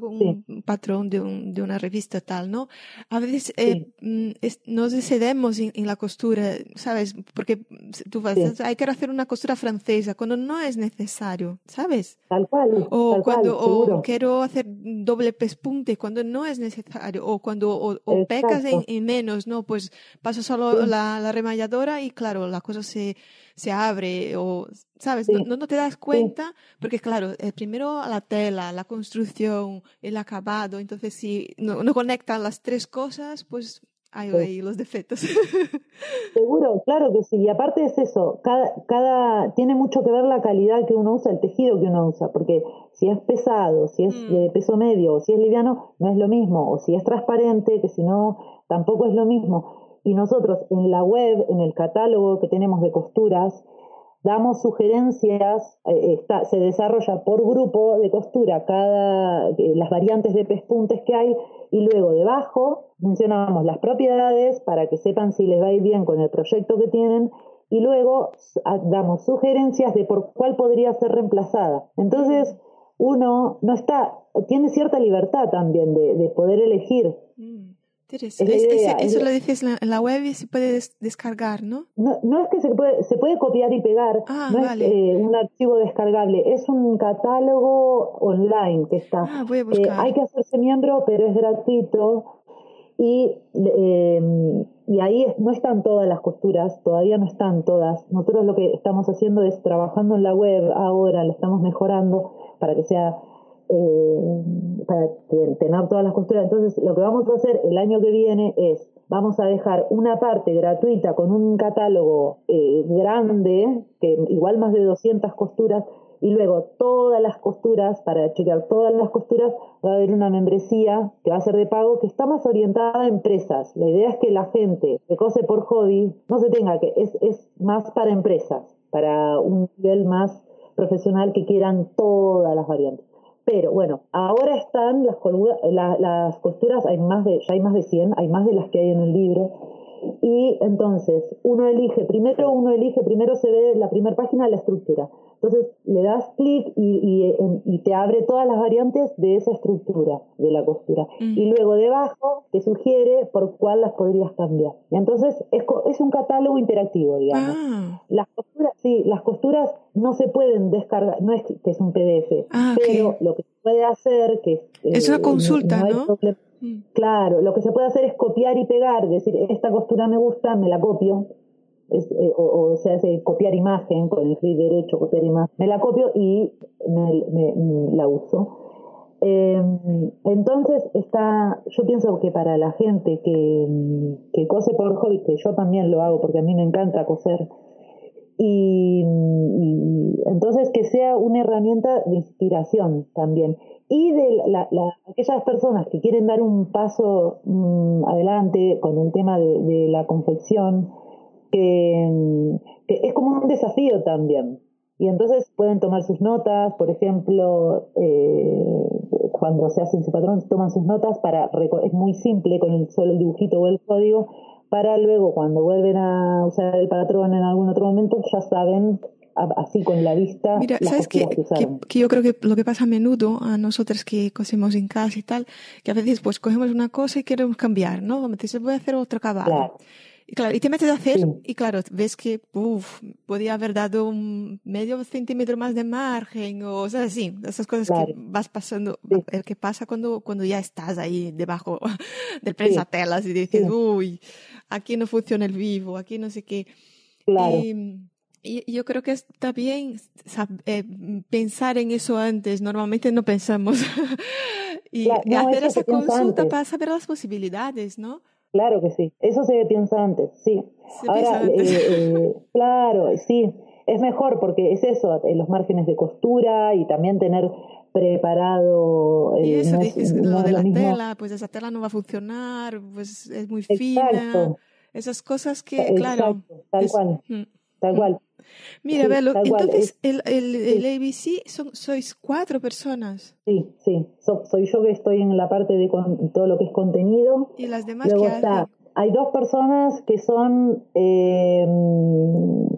Un patrón de, un, de, una revista tal, ¿no? A veces eh, mm, nos excedemos en, la costura, ¿sabes? Porque tú vas, hay que hacer una costura francesa cuando no es necesario, ¿sabes? Tal cual. O cuando o quiero hacer doble pespunte cuando no es necesario. O cuando o, pecas en, menos, ¿no? Pues paso solo la, la remalladora y claro, la cosa se se abre o, ¿sabes? No, no, te das cuenta porque, claro, eh, primero la tela, la construcción, el acabado, entonces si no, no conectan las tres cosas, pues hay ahí los defectos. <laughs> Seguro, claro que sí. Y aparte es eso, cada, cada, tiene mucho que ver la calidad que uno usa, el tejido que uno usa, porque si es pesado, si es mm. de peso medio o si es liviano, no es lo mismo. O si es transparente, que si no, tampoco es lo mismo. Y nosotros en la web, en el catálogo que tenemos de costuras, damos sugerencias, eh, está, se desarrolla por grupo de costura cada, eh, las variantes de pespuntes que hay y luego debajo mencionamos las propiedades para que sepan si les va a ir bien con el proyecto que tienen y luego damos sugerencias de por cuál podría ser reemplazada. Entonces, uno no está, tiene cierta libertad también de, poder elegir. Mm eso lo dices en la web y se puede descargar, ¿no? ¿no? No es que se puede, se puede copiar y pegar, ah, no es eh, un archivo descargable, es un catálogo online que está. Ah, voy a buscar. hay que hacerse miembro, pero es gratuito. Y, em, y ahí no están todas las costuras, todavía no están todas. Nosotros lo que estamos haciendo es trabajando en la web ahora, lo estamos mejorando para que sea eh, para tener todas las costuras. Entonces, lo que vamos a hacer el año que viene es, vamos a dejar una parte gratuita con un catálogo eh, grande, que igual más de 200 costuras, y luego todas las costuras, para chequear todas las costuras, va a haber una membresía que va a ser de pago que está más orientada a empresas. La idea es que la gente que cose por hobby no se tenga que, es, es más para empresas, para un nivel más profesional que quieran todas las variantes. Pero bueno, ahora están las, las costuras, hay más de, ya hay más de 100, hay más de las que hay en el libro. Y entonces uno elige, primero uno elige, primero se ve la primera página la estructura. Entonces le das clic y, y, te abre todas las variantes de esa estructura de la costura. Mm. Y luego debajo te sugiere por cuál las podrías cambiar. Y entonces es, es un catálogo interactivo, digamos. Ah. Las costuras, sí, las costuras no se pueden descargar, no es que es un PDF, ah, pero lo que se puede hacer, que es, una eh, consulta, ¿no? Mm. Claro, lo que se puede hacer es copiar y pegar, decir, esta costura me gusta, me la copio, eh, o, se hace copiar imagen con el clic derecho, copiar imagen, me la copio y me, la uso. Em, entonces está, yo pienso que para la gente que, que cose por hobby, que yo también lo hago porque a mí me encanta coser, y, entonces que sea una herramienta de inspiración también. Y de aquellas personas que quieren dar un paso mm, adelante con el tema de la confección, que, es como un desafío también. Y entonces pueden tomar sus notas, por ejemplo, eh, cuando se hacen su patrón, toman sus notas para, es muy simple con el solo el dibujito o el código, para luego cuando vuelven a usar el patrón en algún otro momento, ya saben así con la vista. Mira, ¿sabes que, que, yo creo que lo que pasa a menudo a nosotros que cosemos en casa y tal, que a veces pues cogemos una cosa y queremos cambiar, ¿no? se voy a hacer otro caballo. Y claro, y te metes a hacer y claro, ves que uf, podía haber dado un medio centímetro más de margen o, sea, así, esas cosas que vas pasando, el que pasa cuando, cuando ya estás ahí debajo <laughs> del prensatelas telas y dices, uy, aquí no funciona el vivo, aquí no sé qué. Claro. Y, yo creo que está bien eh, pensar en eso antes. Normalmente no pensamos. <laughs> y, hacer esa consulta para saber las posibilidades, ¿no? Claro que sí. Eso se piensa antes, sí. Ahora, eh, eh, claro, sí. Es mejor porque es eso, los márgenes de costura y también tener preparado. y eso, dices, lo de la tela, pues esa tela no va a funcionar, pues es muy fina. Esas cosas que, claro. Tal cual. Mm, tal cual. Mira, entonces el, el, ABC son, sois cuatro personas. Sí, sí, soy yo que estoy en la parte de todo lo que es contenido. Y las demás que está, hay dos personas que son, eh,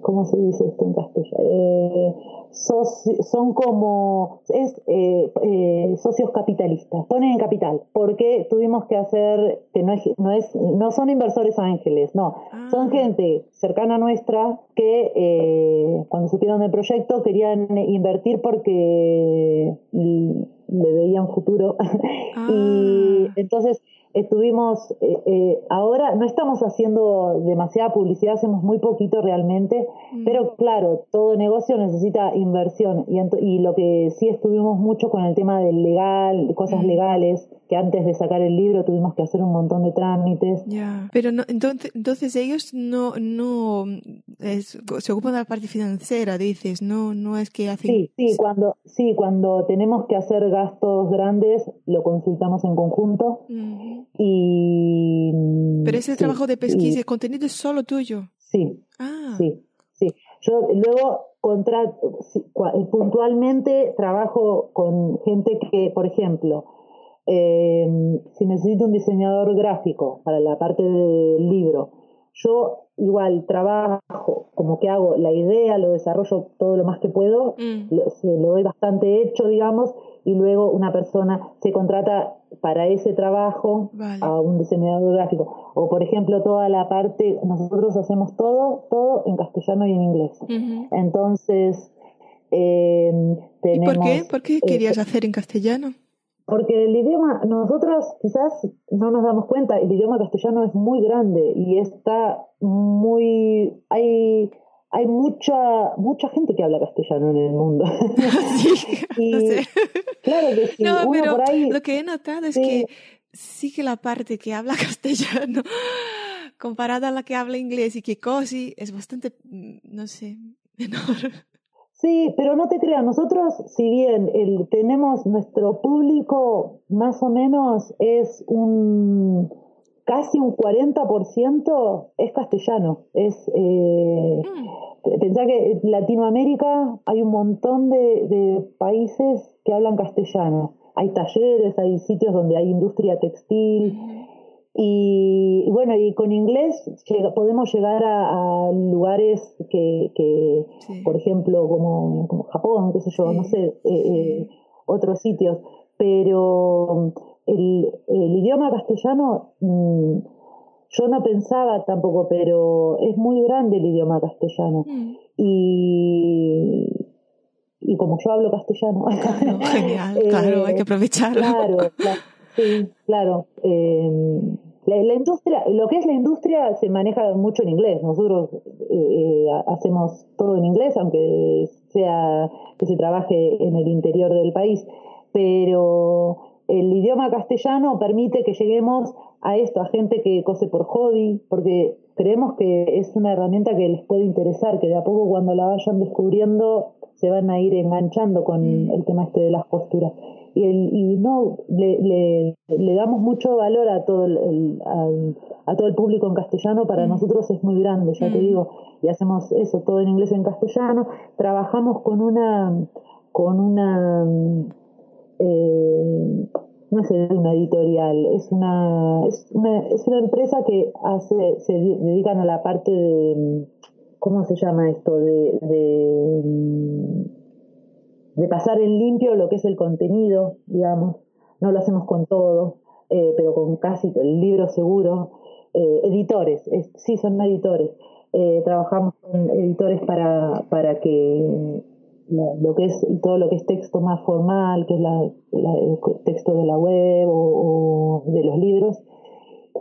¿cómo se dice esto en castellano? Eh, son como es, eh, eh, socios capitalistas, ponen en capital, porque tuvimos que hacer, que no es, no, es, no son inversores ángeles, no, son ah. gente cercana a nuestra que eh, cuando supieron del proyecto querían invertir porque le veían futuro. <laughs> y ah. entonces estuvimos, eh, eh, ahora no estamos haciendo demasiada publicidad, hacemos muy poquito realmente, mm. pero claro, todo negocio necesita inversión y, y, lo que sí estuvimos mucho con el tema del legal, cosas mm. legales, que antes de sacar el libro tuvimos que hacer un montón de trámites. Ya, pero no, entonces, entonces ellos no, no se ocupan de la parte financiera, dices, no, no es que hacen... Sí, sí, cuando, sí, cuando tenemos que hacer gastos grandes, lo consultamos en conjunto. Mm. Y, Pero ese trabajo de pesquisa, y, el contenido es solo tuyo. Sí, ah. sí, sí. Yo luego contra, puntualmente trabajo con gente que, por ejemplo, eh, si necesito un diseñador gráfico para la parte del libro, yo igual trabajo, como que hago la idea, lo desarrollo todo lo más que puedo, mm. lo, lo doy bastante hecho, digamos, y luego una persona se contrata para ese trabajo a un diseñador gráfico. O por ejemplo, toda la parte, nosotros hacemos todo, todo en castellano y en inglés. Entonces, eh, tenemos, ¿Y por qué? ¿Por qué querías hacer en castellano? Porque el idioma, nosotros quizás no nos damos cuenta, el idioma castellano es muy grande y está muy, hay, hay mucha, mucha gente que habla castellano en el mundo. <laughs> Sí, <laughs> no sé. Claro que sí. No, pero lo que he notado es que sí que la parte que habla <laughs> castellano, comparada a la que habla inglés y que casi es bastante, no sé, menor. Sí, pero no te creas, nosotros, si bien el, tenemos nuestro público más o menos es un casi un 40% es castellano. Es eh, mm. pensá que en Latinoamérica hay un montón de, de, países que hablan castellano. Hay talleres, hay sitios donde hay industria textil. Y, bueno, y con inglés podemos llegar a, lugares que, que por ejemplo, como, como, Japón, qué sé yo, no sé, eh, eh, otros sitios. Pero el, el idioma castellano, mm, yo no pensaba tampoco, pero es muy grande el idioma castellano. Mm. Y, y como yo hablo castellano. <laughs> <laughs> genial, claro, hay que aprovecharlo. Claro, claro. Sí, claro. Eh, la, industria, lo que es la industria se maneja mucho en inglés. Nosotros eh, eh, hacemos todo en inglés, aunque sea que se trabaje en el interior del país. Pero el idioma castellano permite que lleguemos a esto, a gente que cose por hobby, porque creemos que es una herramienta que les puede interesar, que de a poco cuando la vayan descubriendo se van a ir enganchando con mm. el tema este de las posturas y, el, y no le, le, le, damos mucho valor a todo el, a todo el público en castellano para mm. nosotros es muy grande ya te mm. digo y hacemos eso todo en inglés en castellano trabajamos con una con una eh, no sé una editorial es una es una es una empresa que hace se dedican a la parte de cómo se llama esto de, de de pasar en limpio lo que es el contenido, digamos. No lo hacemos con todo, eh, pero con casi el libro seguro. Eh, editores, sí, son editores. Eh, trabajamos con editores para, para que lo que es todo lo que es texto más formal, que es la, el texto de la web o, de los libros,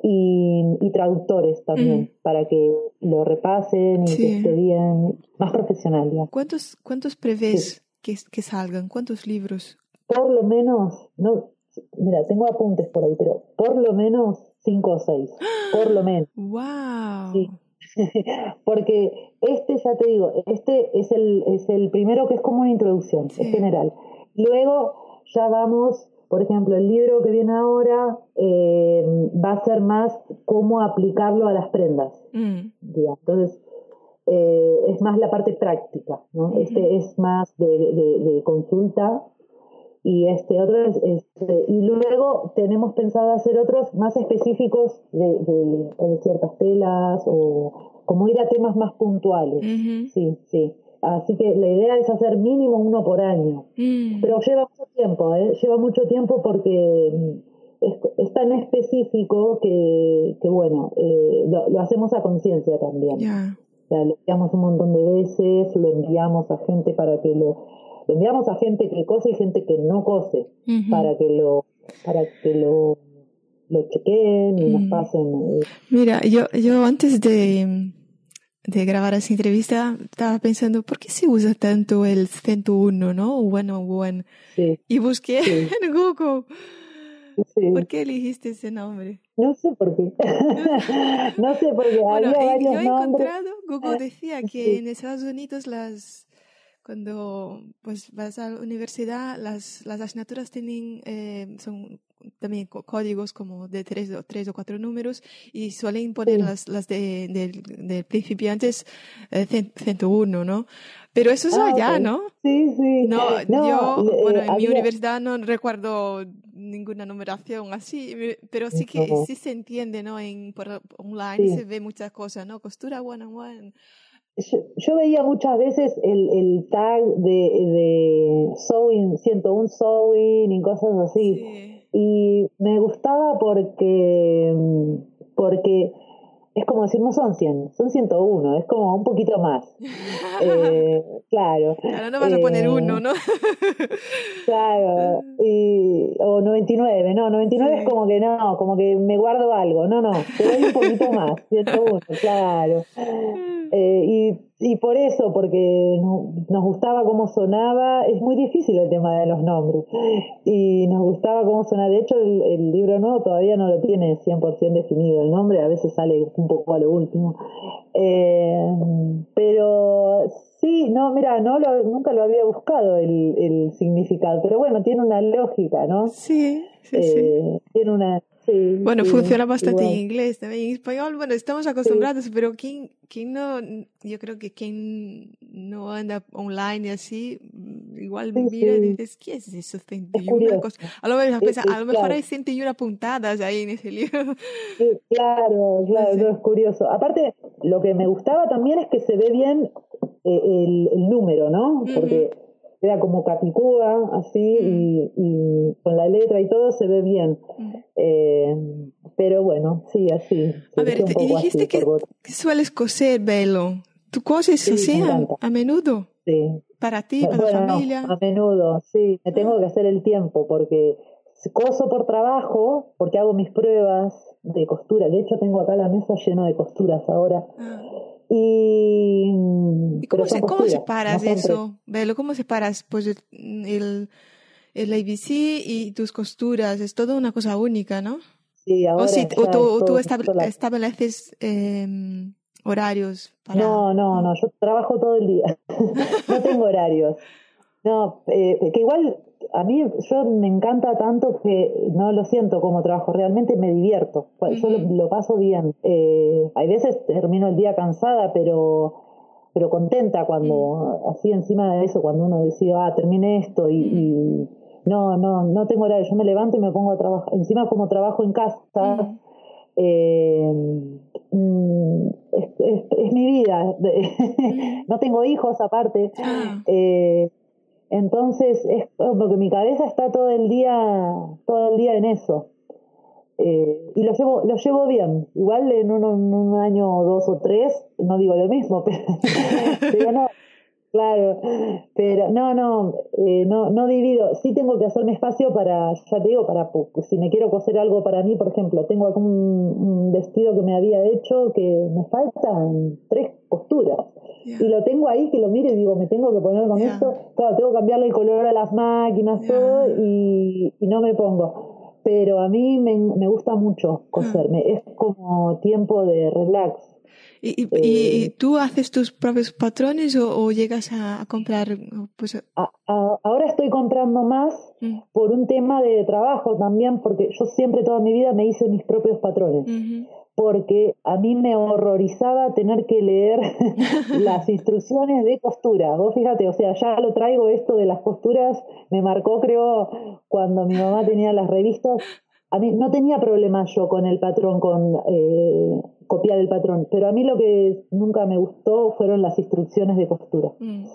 y y traductores también, para que lo repasen y que esté bien, más profesional. ¿Cuántos, cuántos prevés que, que salgan? ¿Cuántos libros? Por lo menos, no, mira, tengo apuntes por ahí, pero por lo menos cinco o seis, por lo menos. <gasps> ¡Wow! Sí. <laughs> Porque este, ya te digo, este es el, es el primero que es como una introducción, es general. Luego ya vamos, por ejemplo, el libro que viene ahora eh, va a ser más cómo aplicarlo a las prendas. Mm. Entonces, eh, es más la parte práctica, ¿no? Este es más de, de consulta y este otro es, este, y luego tenemos pensado hacer otros más específicos de, de, ciertas telas o como ir a temas más puntuales. Sí sí. Así que la idea es hacer mínimo uno por año. Mm. pero lleva mucho tiempo ¿eh? lleva mucho tiempo porque mm, es, tan específico que, que bueno eh, lo, hacemos a conciencia también. Lo enviamos un montón de veces lo enviamos a gente para que lo enviamos a gente que cose y gente que no cose para que lo para que lo lo chequeen y nos mm. pasen. Mira, yo, yo antes de, de grabar esa entrevista estaba pensando, ¿por qué se usa tanto el 101, no? Bueno, bueno. Sí. Y busqué <laughs> en Google. Sí. ¿Por qué elegiste ese nombre? No sé por qué. <laughs> no sé por qué. Bueno, yo he encontrado, Google decía que en Estados Unidos las cuando pues vas a la universidad, las, las asignaturas tienen, eh, son también códigos como de tres o, tres o cuatro números y suelen poner las, las de, de, principiantes 101, eh, ¿no? Pero eso es ah, allá, ¿no? Sí, sí. No, yo, eh, bueno, en mi universidad no recuerdo ninguna numeración así, pero sí que sí se entiende, ¿no? En, por online se ve muchas cosas, ¿no? Costura one on one yo, veía muchas veces el, el tag de, de sewing, 101 sewing y cosas así. Y me gustaba porque, porque es como decir, no son 100, son 101, es como un poquito más. <laughs> eh, claro. Claro, no vas a poner uno, ¿no? <laughs> claro, y, o 99, no, 99 es como que no, como que me guardo algo, no, no, te doy un poquito más, <laughs> 101, claro. Eh, y, y, por eso, porque nos gustaba cómo sonaba, es muy difícil el tema de los nombres. Y nos gustaba cómo sonaba. De hecho, el, libro nuevo todavía no lo tiene 100% definido el nombre, a veces sale un poco a lo último. Eh, pero sí, no, mira, no lo, nunca lo había buscado el, el significado, pero bueno, tiene una lógica, ¿no? Sí, sí, sí. Eh, tiene una, bueno, funciona bastante en inglés, también en español, bueno, estamos acostumbrados, pero ¿quién, quién no, yo creo que quien no anda online y así, igual mira y dices, ¿qué es eso? 101 A lo mejor, a lo mejor hay 101 puntadas ahí en ese libro. claro, <laughs> claro, es curioso. Aparte, lo que me gustaba también es que se ve bien eh, el, el, número, ¿no? Porque era como capicúa, así, y, y, con la letra y todo se ve bien. Eh, pero bueno, sí, así. A ver, y dijiste que, sueles coser velo. ¿Tú coses así a, menudo? Sí. ¿Para ti, para tu familia? a menudo, sí. Me tengo que hacer el tiempo porque coso por trabajo, porque hago mis pruebas de costura. De hecho, tengo acá la mesa llena de costuras ahora. Ah. Y, cómo, se, cómo separas eso, Velo? ¿Cómo separas pues, el, el ABC y tus costuras? Es todo una cosa única, ¿no? Sí, ahora o, si, o tú, tú estableces em, horarios para... No, no, no, yo trabajo todo el día. <laughs> no tengo horarios. No, eh, que igual a mí yo me encanta tanto que no lo siento como trabajo, realmente me divierto, yo lo, paso bien. Eh, hay veces termino el día cansada, pero pero contenta cuando así encima de eso, cuando uno decide, ah, terminé esto y, no, no, no tengo horario, yo me levanto y me pongo a trabajar, encima como trabajo en casa, eh, mm, es, mi vida, <laughs> no tengo hijos aparte. Ah. Eh, entonces es porque mi cabeza está todo el día, todo el día en eso. Eh, y lo llevo, lo llevo bien. Igual en un, año o dos o tres, no digo lo mismo, <laughs> pero, no, Claro, pero no, no, eh, no, no divido. Sí tengo que hacerme espacio para, ya te digo, para si me quiero coser algo para mí, por ejemplo, tengo algún un vestido que me había hecho que me faltan tres costuras y lo tengo ahí que lo mire y digo, me tengo que poner con esto. Claro, tengo que cambiarle el color a las máquinas todo y, no me pongo. Pero a mí me, me gusta mucho coserme. Es como tiempo de relax ¿Y, y, eh, tú haces tus propios patrones o, llegas a, comprar? Pues, ahora estoy comprando más mm. por un tema de trabajo también, porque yo siempre toda mi vida me hice mis propios patrones. Porque a mí me horrorizaba tener que leer <laughs> las instrucciones de costura. Vos fíjate, o sea, ya lo traigo esto de las costuras, me marcó creo cuando mi mamá tenía las revistas, a mí no tenía problema yo con el patrón, con eh, copiar el patrón, pero a mí lo que nunca me gustó fueron las instrucciones de costura. Mm.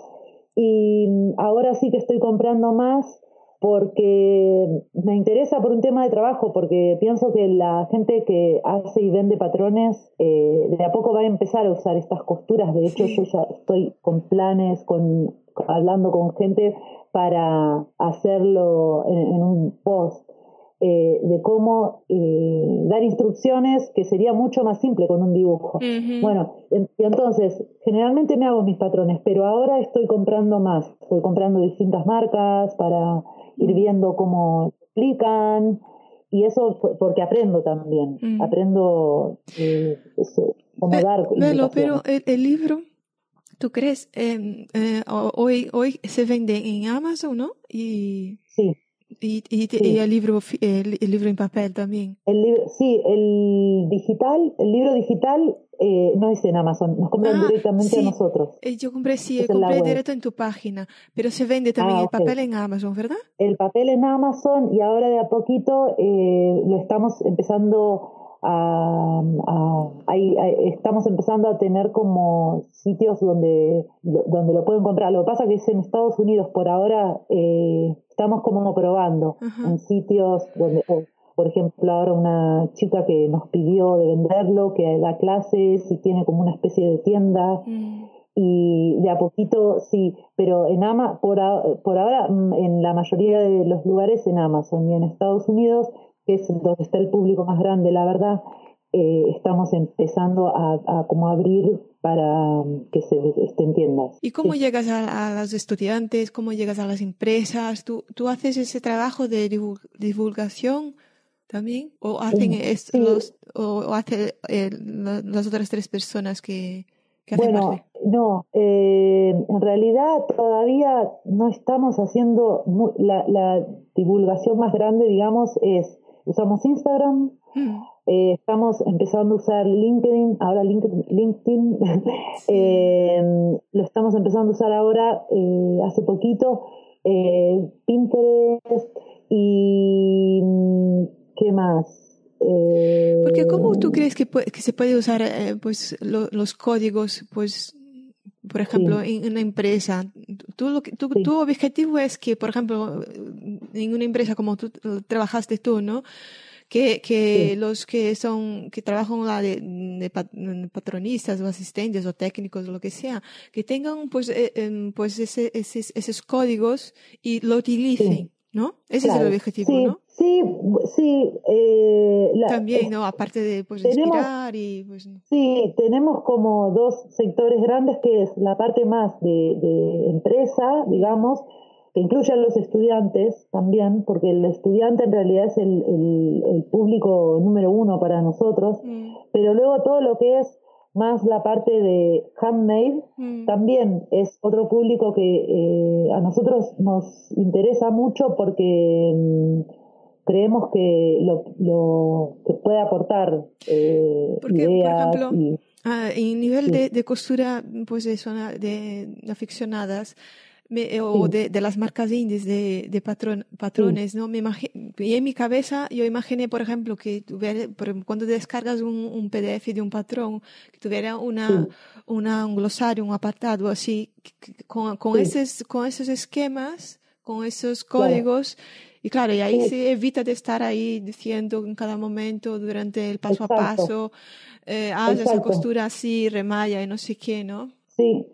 Y ahora sí que estoy comprando más porque me interesa por un tema de trabajo, porque pienso que la gente que hace y vende patrones eh, de a poco va a empezar a usar estas costuras. De hecho, yo ya estoy con planes, con hablando con gente para hacerlo en un post eh, de cómo eh, dar instrucciones que sería mucho más simple con un dibujo. Bueno, y entonces, generalmente me hago mis patrones, pero ahora estoy comprando más. Estoy comprando distintas marcas para ir viendo cómo explican y eso porque aprendo también. Aprendo eh, eso, cómo dar. pero el, libro. ¿Tú crees? Em, hoy, hoy se vende en Amazon, ¿no? Y... Sí. Y, y, el, libro, el, libro en papel también. El libro, sí, el digital, el libro digital eh, no es en Amazon, nos compran ah, directamente a nosotros. Eh, yo compré, sí, compré directo en tu página, pero se vende también ah, el papel en Amazon, ¿verdad? El papel en Amazon y ahora de a poquito eh, lo estamos empezando a, ahí, estamos empezando a tener como sitios donde, donde lo pueden comprar. Lo que pasa que es en Estados Unidos por ahora eh, estamos como probando en sitios donde, por ejemplo, ahora una chica que nos pidió de venderlo, que da clases y tiene como una especie de tienda. Mm. Y de a poquito sí, pero en Ama, por, por ahora mm, en la mayoría de los lugares en Amazon y en Estados Unidos que es donde está el público más grande, la verdad, eh, estamos empezando a, como abrir para que se estén tiendas. ¿Y cómo llegas a, los estudiantes? ¿Cómo llegas a las empresas? ¿Tú, tú haces ese trabajo de divulgación también? ¿O hacen, los, o, hacen eh, las otras tres personas que, que hacen bueno, no, eh, en realidad todavía no estamos haciendo la, la divulgación más grande, digamos, es usamos Instagram, mm. eh, estamos empezando a usar LinkedIn, ahora LinkedIn, <laughs> eh, lo estamos empezando a usar ahora eh, hace poquito, Pinterest y ¿qué más? Porque ¿cómo tú crees que, que se puede usar pues los códigos pues por ejemplo, en una empresa, tú, lo que, tu objetivo es que, por ejemplo, en una empresa como tú trabajaste tú, ¿no? Que, que los que son, que trabajan la de, patronistas o asistentes o técnicos o lo que sea, que tengan pues, eh, em, pues ese, esos códigos y lo utilicen. ¿No? Ese es el objetivo, ¿no? Sí, sí. Eh, También, ¿no? Aparte de pues, inspirar y... Pues, Sí, tenemos como dos sectores grandes que es la parte más de, de empresa, digamos, que incluye a los estudiantes también, porque el estudiante en realidad es el, el, el público número uno para nosotros, mm. pero luego todo lo que es más la parte de handmade, mm. también es otro público que eh, a nosotros nos interesa mucho porque mm, creemos que lo, lo que puede aportar eh, ideas por ejemplo, ah, en nivel de, de, costura pues de, de aficionadas me, o de, de, las marcas indies de, de patrón, patrones, ¿no? Me y en mi cabeza yo imaginé, por ejemplo, que tuviera, cuando descargas un, un, PDF de un patrón, que tuviera una, una, un glosario, un apartado así, con, con, esos, con esos esquemas, con esos códigos. Y claro, y ahí se evita de estar ahí diciendo en cada momento, durante el paso a paso, eh, haz esa costura así, remalla y no sé qué, ¿no? Sí,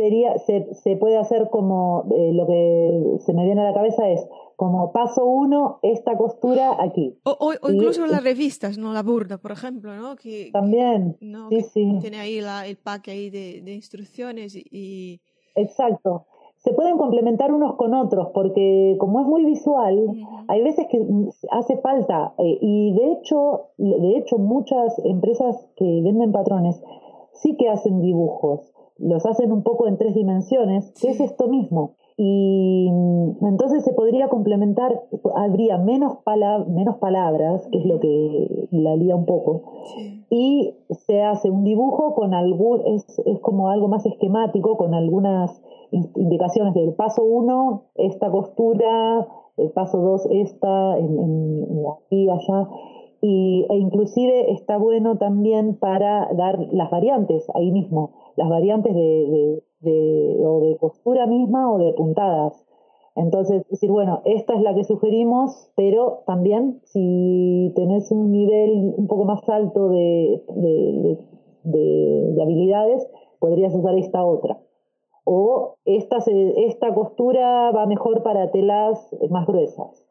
sería, se, se puede hacer como, eh, lo que se me viene a la cabeza es, como paso uno, esta costura aquí. O, o, incluso las revistas, ¿no? La burda, por ejemplo, ¿no? Que, también, sí, sí. Tiene ahí la, el pack ahí de, de instrucciones y... Exacto se pueden complementar unos con otros, porque como es muy visual, hay veces que hace falta, eh, y de hecho, de hecho muchas empresas que venden patrones sí que hacen dibujos, los hacen un poco en tres dimensiones, que es esto mismo. Y mm, entonces se podría complementar, habría menos, menos palabras, que es lo que la lía un poco, y se hace un dibujo con algún, es, es como algo más esquemático, con algunas indicaciones del paso 1, esta costura, el paso 2, esta, en, en, aquí, allá. Y, e inclusive está bueno también para dar las variantes ahí mismo, las variantes de, de, o de costura misma o de puntadas. Entonces, decir, bueno, esta es la que sugerimos, pero también si tenés un nivel un poco más alto de, de habilidades, podrías usar esta otra o esta, esta costura va mejor para telas más gruesas.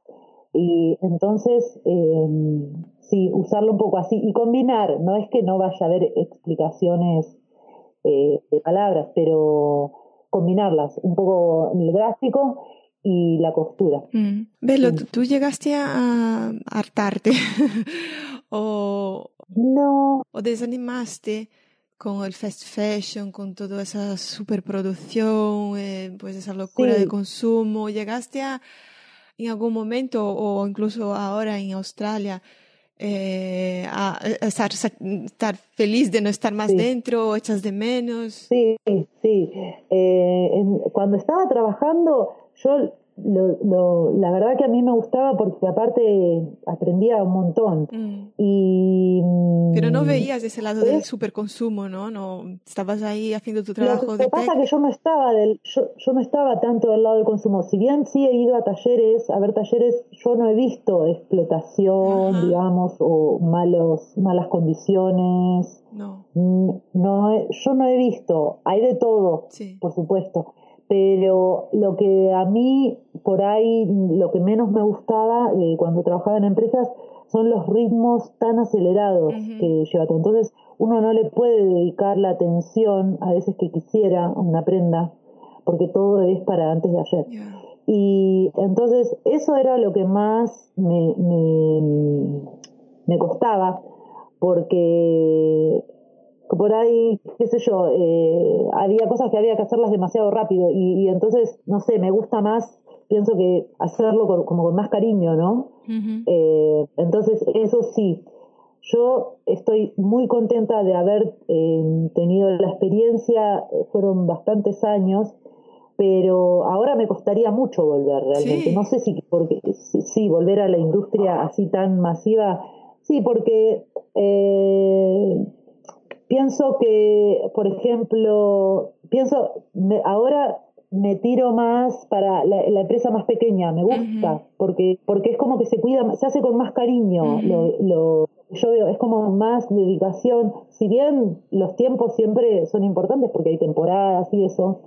Y entonces, em, sí, usarlo un poco así y combinar, no es que no vaya a haber explicaciones eh, de palabras, pero combinarlas, un poco el gráfico y la costura. Mm. ¿tú llegaste a hartarte <laughs> o, no. o desanimaste? con el fast fashion, con toda esa superproducción, eh, pues esa locura de consumo. ¿Llegaste a, en algún momento, o incluso ahora en Australia, eh, a, estar, estar, feliz de no estar más dentro, o echas de menos? Sí, sí. Eh, cuando estaba trabajando, yo lo, la verdad que a mí me gustaba porque aparte aprendía un montón. Mm. Y, Pero no veías ese lado del superconsumo, ¿no? no Estabas ahí haciendo tu trabajo. Lo que pasa que yo no estaba del, yo, yo, no estaba tanto del lado del consumo. Si bien sí he ido a talleres, a ver talleres, yo no he visto explotación, digamos, o malos, malas condiciones. No. Mm, no, yo no he visto. Hay de todo, por supuesto pero lo que a mí por ahí lo que menos me gustaba de cuando trabajaba en empresas son los ritmos tan acelerados que lleva todo. Entonces uno no le puede dedicar la atención a veces que quisiera a una prenda porque todo es para antes de ayer. Y entonces eso era lo que más me, me, me costaba porque por ahí, qué sé yo, eh, había cosas que había que hacerlas demasiado rápido y, entonces, no sé, me gusta más, pienso que hacerlo como con más cariño, ¿no? Eh, entonces, eso sí, yo estoy muy contenta de haber eh, tenido la experiencia, fueron bastantes años, pero ahora me costaría mucho volver realmente. No sé si, porque sí, volver a la industria así tan masiva, sí, porque pienso que, por ejemplo, pienso, ahora me tiro más para la, empresa más pequeña, me gusta, porque, porque es como que se cuida, se hace con más cariño, lo, lo, yo veo, es como más dedicación, si bien los tiempos siempre son importantes porque hay temporadas y eso,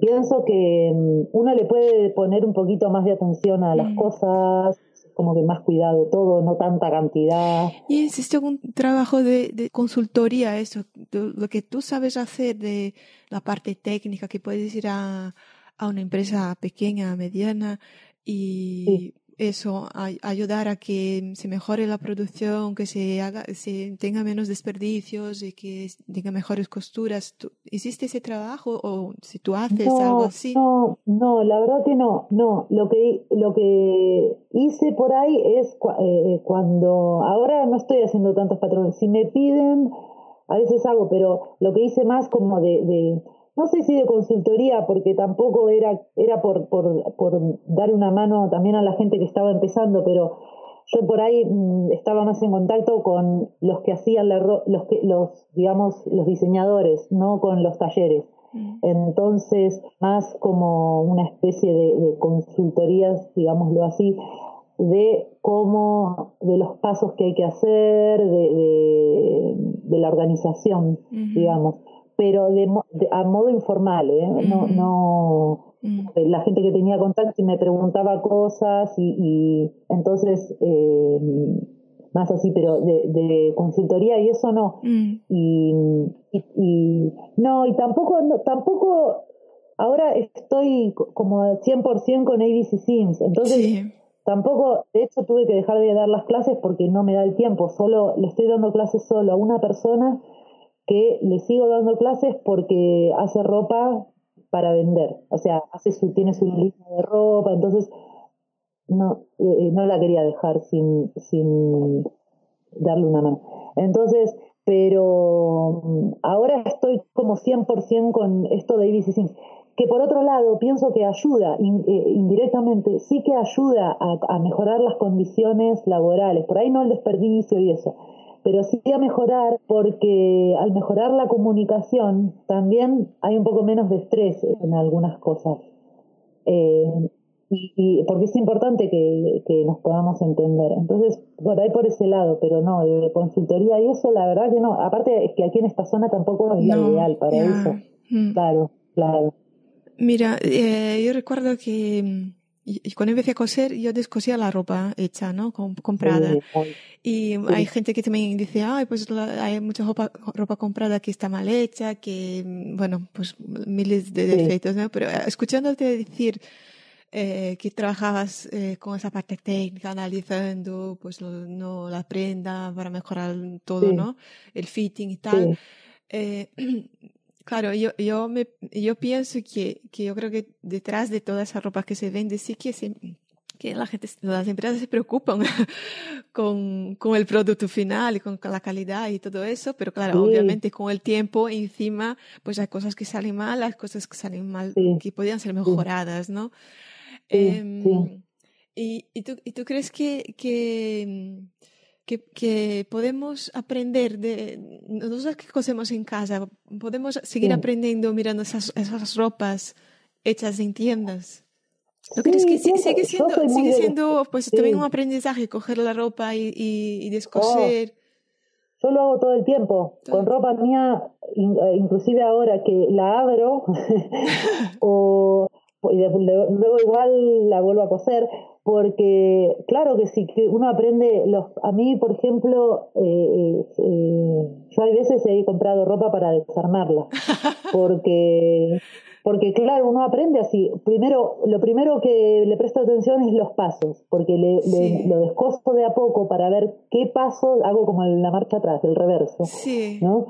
pienso que mm, uno le puede poner un poquito más de atención a las cosas, como que más cuidado todo, no tanta cantidad. ¿Y existe algún trabajo de, consultoría, eso, lo que tú sabes hacer de la parte técnica, que puedes ir a, a una empresa pequeña, mediana, y eso, ayudar a que se mejore la producción, que se haga, se tenga menos desperdicios y que tenga mejores costuras. ¿Hiciste ese trabajo o si tú haces algo así? No, no, la verdad que no, no. Lo que, lo que hice por ahí es eh, cuando, ahora no estoy haciendo tantos patrones. Si me piden, a veces hago, pero lo que hice más como de no sé si de consultoría, porque tampoco era, era por, por, por dar una mano también a la gente que estaba empezando, pero yo por ahí mm, estaba más en contacto con los que hacían la, los que los digamos los diseñadores no con los talleres. Mm. entonces más como una especie de, de, consultorías digámoslo así de cómo de los pasos que hay que hacer de, de, la organización digamos pero de, a modo informal, ¿eh? no, no mm. la gente que tenía contacto y me preguntaba cosas y, entonces eh, más así, pero de, consultoría y eso no. Mm. Y, y, no, y tampoco, tampoco, ahora estoy como 100% con ABC Sims, entonces tampoco, de hecho tuve que dejar de dar las clases porque no me da el tiempo, solo le estoy dando clases solo a una persona que le sigo dando clases porque hace ropa para vender, o sea, hace su, tiene su línea de ropa, entonces no, eh, no la quería dejar sin, sin darle una mano. Entonces, pero mm, ahora estoy como 100% con esto de ABC Sims, que por otro lado pienso que ayuda eh, indirectamente, sí que ayuda a, a mejorar las condiciones laborales, por ahí no el desperdicio y eso, pero sí a mejorar porque al mejorar la comunicación también hay un poco menos de estrés en algunas cosas. Eh, y, porque es importante que, nos podamos entender. Entonces, por ahí por ese lado, pero no, de consultoría y eso, la verdad que no. Aparte es que aquí en esta zona tampoco es ideal para eso. Mm. Claro, claro. Mira, eh, yo recuerdo que y, cuando empecé a coser, yo descosía la ropa hecha, ¿no? comprada. y hay gente que también dice, ay, pues hay mucha ropa, ropa comprada que está mal hecha, que, bueno, pues miles de defectos, ¿no? Pero eh, escuchándote decir eh, que trabajabas eh, con esa parte técnica, analizando, pues, no, la prenda para mejorar todo, ¿no? El fitting y tal. Eh, <clears throat> Claro, yo, yo, me, yo pienso que, que yo creo que detrás de toda esa ropa que se vende sí que, que la gente, las empresas se preocupan <laughs> con, con el producto final y con, la calidad y todo eso, pero claro, obviamente con el tiempo encima, pues hay cosas que salen mal, hay cosas que salen mal, que podrían ser mejoradas, ¿no? Em, y, y, tú, ¿Y tú crees que, que que, podemos aprender de nosotros que cosemos en casa, podemos seguir aprendiendo mirando esas, esas ropas hechas en tiendas. ¿No crees que sigue siendo, sigue siendo pues también un aprendizaje coger la ropa y, y, descoser? Oh, yo lo hago todo el tiempo, con ropa mía, eh, inclusive ahora que la abro <laughs> o y luego igual la vuelvo a coser, porque claro que sí, que uno aprende, los, a mí por ejemplo, eh, eh, yo hay veces he comprado ropa para desarmarla, <laughs> porque, porque claro, uno aprende así, primero, lo primero que le presto atención es los pasos, porque le, lo descosto de a poco para ver qué paso hago como la marcha atrás, el reverso, ¿no?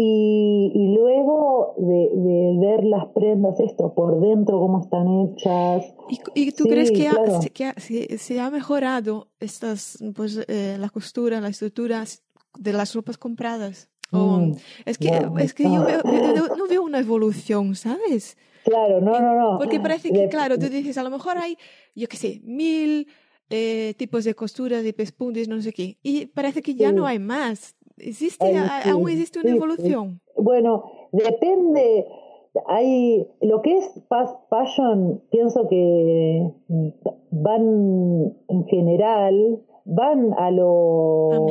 Y, y luego de, de, ver las prendas, esto, por dentro, cómo están hechas. ¿Y, y tú crees que, se, ha mejorado estas, pues, eh, la costura, la estructura de las ropas compradas? Mm, es que, es que yo, no veo una evolución, ¿sabes? Claro, no, no, no. Porque parece que, claro, tú dices, a lo mejor hay, yo qué sé, mil eh, tipos de costuras y pespuntes, no sé qué. Y parece que ya no hay más. ¿Existe, aún existe una evolución? Bueno, depende. Hay lo que es fast fashion, pienso que van en general van a lo,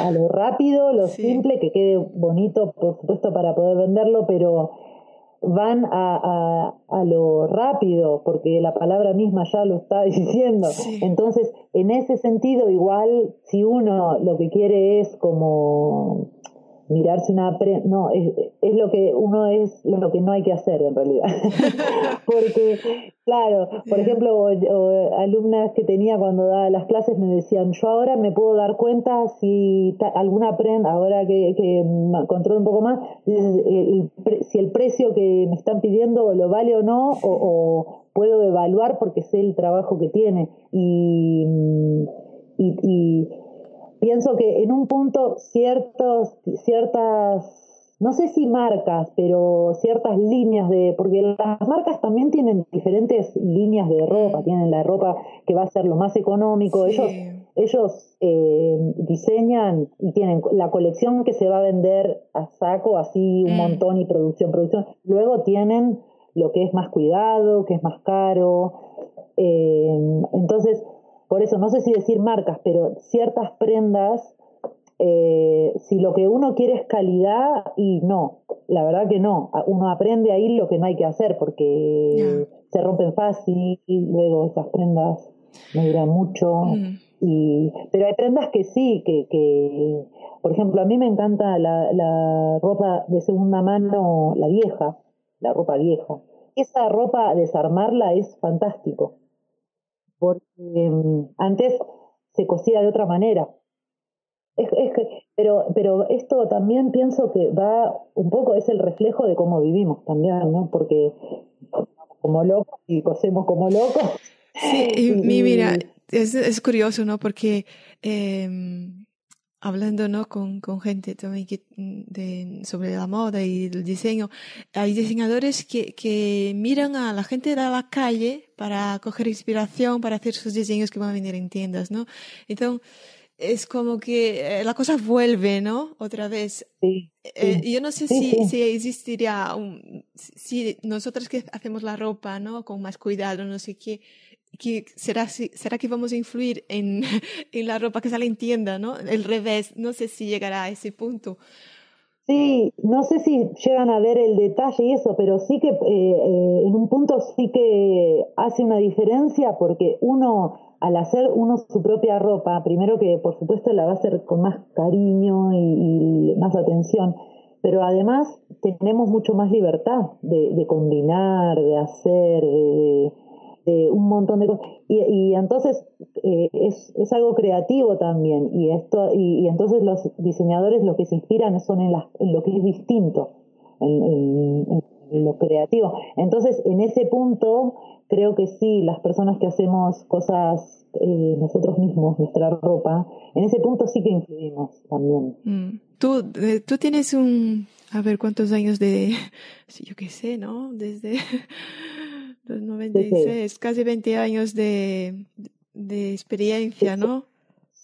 a, lo rápido, lo simple, que quede bonito, por supuesto, para poder venderlo, pero van a, a, lo rápido, porque la palabra misma ya lo está <laughs> diciendo. Entonces, en ese sentido, igual, si uno lo que quiere es como mirarse una no es, es, lo que uno es lo que no hay que hacer en realidad. <laughs> Porque claro por ejemplo alumnas que tenía cuando daba las clases me decían yo ahora me puedo dar cuenta si alguna prenda ahora que, que controlo un poco más si el precio que me están pidiendo lo vale o no o, puedo evaluar porque sé el trabajo que tiene y, y pienso que en un punto ciertos, ciertas, no sé si marcas, pero ciertas líneas de, porque las marcas también tienen diferentes líneas de ropa, tienen la ropa que va a ser lo más económico, ellos, ellos eh, diseñan y tienen la colección que se va a vender a saco, así un mm. montón y producción, producción, luego tienen lo que es más cuidado, que es más caro, eh, entonces por eso no sé si decir marcas, pero ciertas prendas eh, si lo que uno quiere es calidad, y no, la verdad que no. Uno aprende ahí lo que no hay que hacer porque se rompen fácil y luego esas prendas no duran mucho. Mm. Y, pero hay prendas que sí, que, que, por ejemplo, a mí me encanta la, la ropa de segunda mano, la vieja, la ropa vieja. Esa ropa, desarmarla es fantástico, porque mm, antes se cosía de otra manera. Es, es pero, pero esto también pienso que va un poco, es el reflejo de cómo vivimos también, ¿no? Porque como locos y cosemos como locos. Sí, y, <laughs> mira, es, es, curioso, ¿no? Porque eh, hablando ¿no? con, con gente también que, de, sobre la moda y el diseño, hay diseñadores que, que miran a la gente de la calle para coger inspiración, para hacer sus diseños que van a venir en tiendas, ¿no? Entonces, es como que eh, la cosa vuelve, ¿no? Otra vez. Sí, eh, yo no sé si, si existiría, un, si nosotros que hacemos la ropa, ¿no? Con más cuidado, no sé qué, que será, será que vamos a influir en, <laughs> en la ropa que sale en tienda, ¿no? El revés, no sé si llegará a ese punto. Sí, no sé si llegan a ver el detalle y eso, pero sí que eh, eh, en un punto sí que hace una diferencia porque uno, al hacer uno su propia ropa, primero que por supuesto la va a hacer con más cariño y, más atención, pero además tenemos mucho más libertad de, de combinar, de hacer, de de un montón de cosas. Y, y entonces eh, es, es, algo creativo también. Y, esto, y, entonces los diseñadores lo que se inspiran son en, en lo que es distinto, en, lo creativo. Entonces, en ese punto, creo que sí, las personas que hacemos cosas eh, nosotros mismos, nuestra ropa, en ese punto sí que influimos también. Mm. Tú, eh, tú tienes un, a ver cuántos años de, <laughs> yo qué sé, ¿no? Desde <laughs> 96, casi 20 años de, de experiencia, ¿no?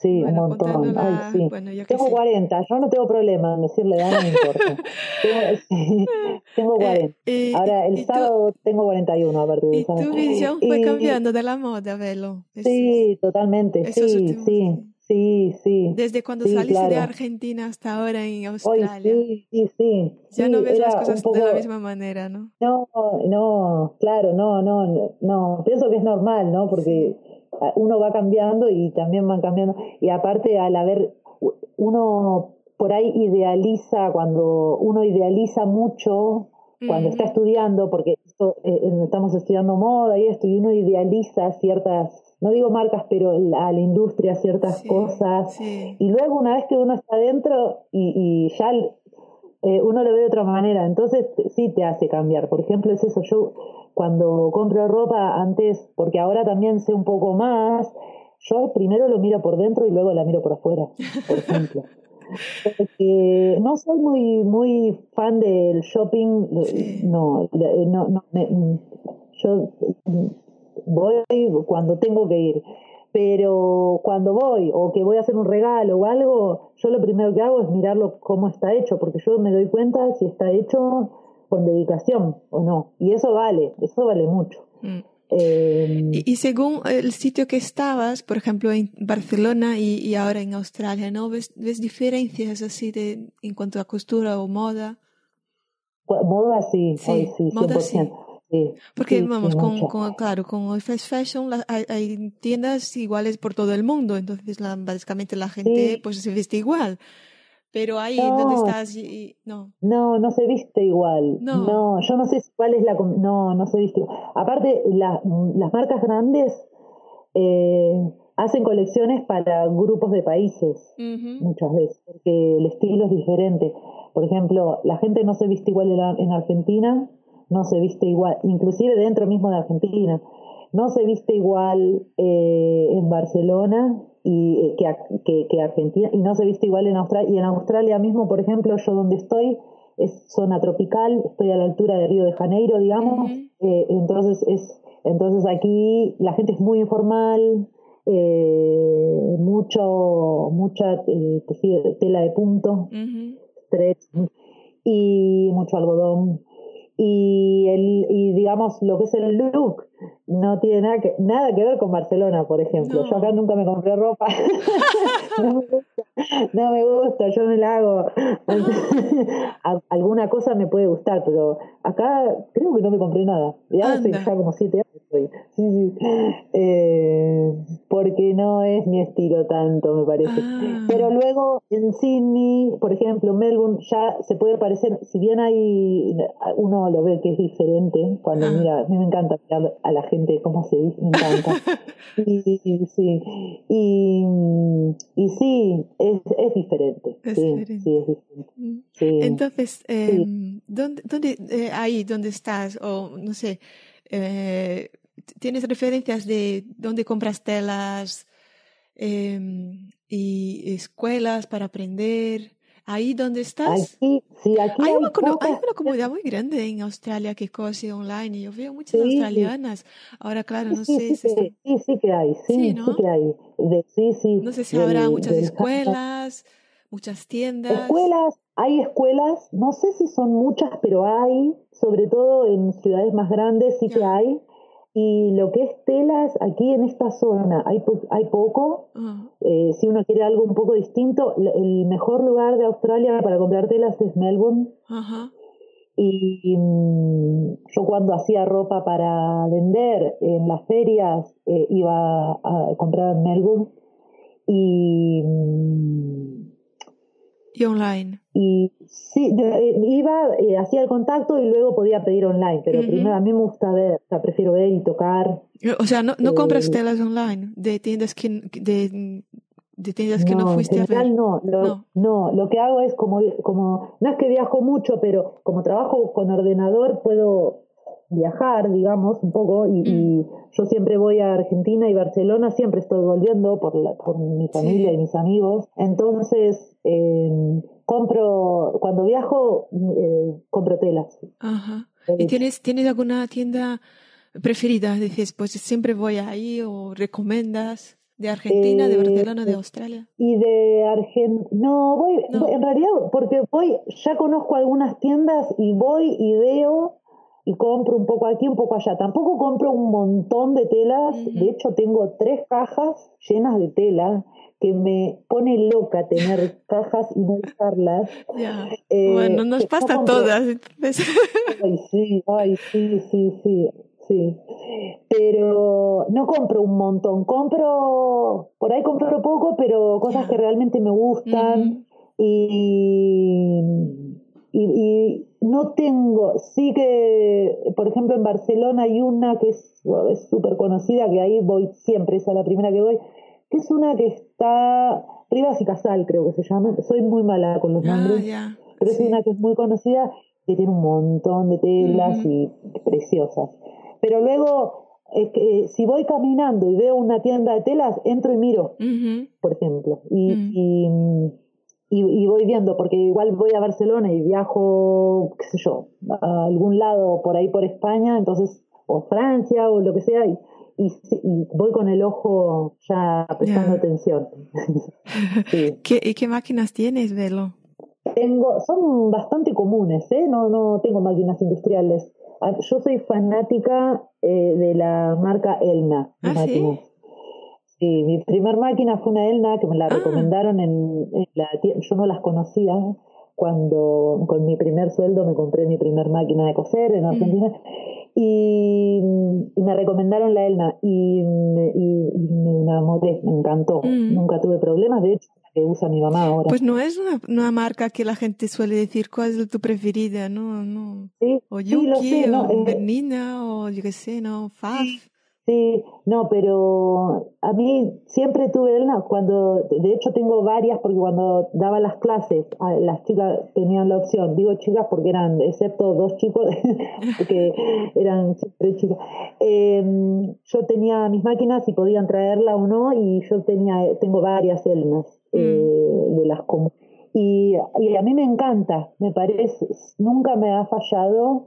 Sí, un montón. Ay, sí. Bueno, yo tengo 40, yo no tengo problema en decirle edad, no me importa. <laughs> tengo, <laughs> 40. Eh, Ahora, el sábado tengo 41 a partir de ¿Y tu visión fue cambiando de la moda, Velo? sí, totalmente, sí, sí. Sí, sí. Desde cuando saliste de Argentina hasta ahora en Australia. sí, sí, sí. Ya no ves las cosas de la misma manera, ¿no? No, no, claro, no, no, no. Pienso que es normal, ¿no? Porque uno va cambiando y también van cambiando. Y aparte, al haber, uno por ahí idealiza, cuando uno idealiza mucho, cuando está estudiando, porque esto, eh, eh, estamos estudiando moda y esto, y uno idealiza ciertas no digo marcas, pero a la industria ciertas cosas. Y luego una vez que uno está adentro y, y ya eh, uno lo ve de otra manera, entonces sí te hace cambiar. Por ejemplo, es eso, yo cuando compro ropa antes, porque ahora también sé un poco más, yo primero lo miro por dentro y luego la miro por afuera, por ejemplo. <laughs> Porque no soy muy muy fan del shopping, no, no, no yo voy cuando tengo que ir. Pero cuando voy o que voy a hacer un regalo o algo, yo lo primero que hago es mirarlo cómo está hecho, porque yo me doy cuenta si está hecho con dedicación o no. Y eso vale, eso vale mucho. Mm. Em, y, según el sitio que estabas, por ejemplo en Barcelona y, ahora en Australia, ¿no? ¿Ves, ¿Ves, diferencias así de, en cuanto a costura o moda? Moda sí, sí, sí Moda, Sí. Porque vamos, con, con, claro, con el fast fashion hay, tiendas iguales por todo el mundo, entonces la, básicamente la gente pues se viste igual. Pero ahí donde estás, no. No, no se viste igual. No. yo no sé cuál es la... No, no se viste igual. Aparte, las marcas grandes eh, hacen colecciones para grupos de países, muchas veces, porque el estilo es diferente. Por ejemplo, la gente no se viste igual en Argentina no se viste igual, inclusive dentro mismo de Argentina, no se viste igual eh, en Barcelona y, eh, que, que, Argentina y no se viste igual en Australia. Y en Australia mismo, por ejemplo, yo donde estoy es zona tropical, estoy a la altura de Río de Janeiro, digamos, eh, entonces es entonces aquí la gente es muy informal, mucho mucha tela de punto, stretch y mucho algodón y, el, y digamos lo que es el look no tiene nada que, nada que ver con Barcelona, por ejemplo. Yo acá nunca me compré ropa. <laughs> no me gusta. no me gusta, yo me la hago. <laughs> Alguna cosa me puede gustar, pero acá creo que no me compré nada. Ya hace ya como siete años. Sí, sí. Eh, porque no es mi estilo tanto, me parece. Ah. Pero luego en Sydney, por ejemplo, Melbourne, ya se puede parecer, si bien hay, uno lo ve que es diferente, cuando ah. mira, a mí me encanta mirar a la gente cómo se dice, me encanta. y, sí, y, y sí, es, es diferente. sí, sí, es diferente. Mm. Entonces, eh, ¿dónde, dónde eh, ahí donde estás, o no sé, eh, tienes referencias de dónde compras telas em, y escuelas para aprender? Ahí donde estás. Aquí, sí, aquí hay, una, comunidad muy grande en Australia que cose online y yo veo muchas australianas. Ahora, claro, no sé. Sí, sí, sí, que hay, sí, sí, que hay. sí, sí, no sé si habrá muchas escuelas, muchas tiendas. Escuelas, hay escuelas, no sé si son muchas, pero hay, sobre todo en ciudades más grandes sí que hay. Y lo que es telas, aquí en esta zona hay, hay poco. Eh, si uno quiere algo un poco distinto, el mejor lugar de Australia para comprar telas es Melbourne. Y, mm, yo cuando hacía ropa para vender en las ferias eh, iba a comprar en Melbourne. Y mm, y online. Y sí, eh, iba, eh, hacía el contacto y luego podía pedir online, pero primero a mí me gusta ver, o sea, prefiero ver y tocar. O sea, no, no compras eh, telas online de tiendas que, de, de tiendas que no, fuiste a ver. No, lo, no. lo que hago es como, como, no es que viajo mucho, pero como trabajo con ordenador puedo viajar, digamos, un poco, y, mm. yo siempre voy a Argentina y Barcelona, siempre estoy volviendo por, la, por mi familia y mis amigos, entonces em, compro, cuando viajo, eh, compro telas. Ajá. ¿Y tienes, tienes alguna tienda preferida? Dices, pues siempre voy ahí o recomiendas. ¿De Argentina, de Barcelona, de eh, Australia? Y de Argentina. No, voy, en realidad, porque voy, ya conozco algunas tiendas y voy y veo y compro un poco aquí, un poco allá. Tampoco compro un montón de telas, de hecho tengo tres cajas llenas de tela que me pone loca tener <laughs> cajas y no usarlas. Eh, bueno, nos pasa a todas. <laughs> Ay, sí, ay, sí, sí, sí, sí. Pero no compro un montón, compro, por ahí compro poco, pero cosas que realmente me gustan. Y y, no tengo, sí que, por ejemplo, en Barcelona hay una que es súper conocida, que ahí voy siempre, esa es la primera que voy, que es una que está, Rivas y Casal creo que se llama, soy muy mala con los ah, nombres, pero es una que es muy conocida, que tiene un montón de telas y preciosas. Pero luego, es que, si voy caminando y veo una tienda de telas, entro y miro, por ejemplo, y, y y, voy viendo, porque igual voy a Barcelona y viajo, qué sé yo, a algún lado por ahí por España, entonces, o Francia o lo que sea, y, y, voy con el ojo ya prestando atención. <laughs> ¿Qué, ¿Y qué máquinas tienes, Velo? Tengo, son bastante comunes, ¿eh? no, no tengo máquinas industriales. Ah, yo soy fanática eh, de la marca Elna. ¿Ah, ¿sí? Sí, mi primer máquina fue una Elna que me la ah. recomendaron en, la tienda. Yo no las conocía. Cuando con mi primer sueldo me compré mi primer máquina de coser en mm. Argentina y, me recomendaron la Elna y, me enamoré, me encantó. Mm. Nunca tuve problemas, de hecho, que usa mi mamá ahora. Pues no es una, marca que la gente suele decir cuál es tu preferida, ¿no? no. Sí, o Yuki, o Bernina, o yo qué sé, ¿no? Faf. Sí, no, pero a mí siempre tuve una, cuando, de hecho tengo varias, porque cuando daba las clases, las chicas tenían la opción, digo chicas porque eran, excepto dos chicos, <laughs> porque <laughs> eran siempre chicas, em, yo tenía mis máquinas y podían traerla o no, y yo tenía, tengo varias elmas mm. eh, de las comunes. Y, y a mí me encanta, me parece, nunca me ha fallado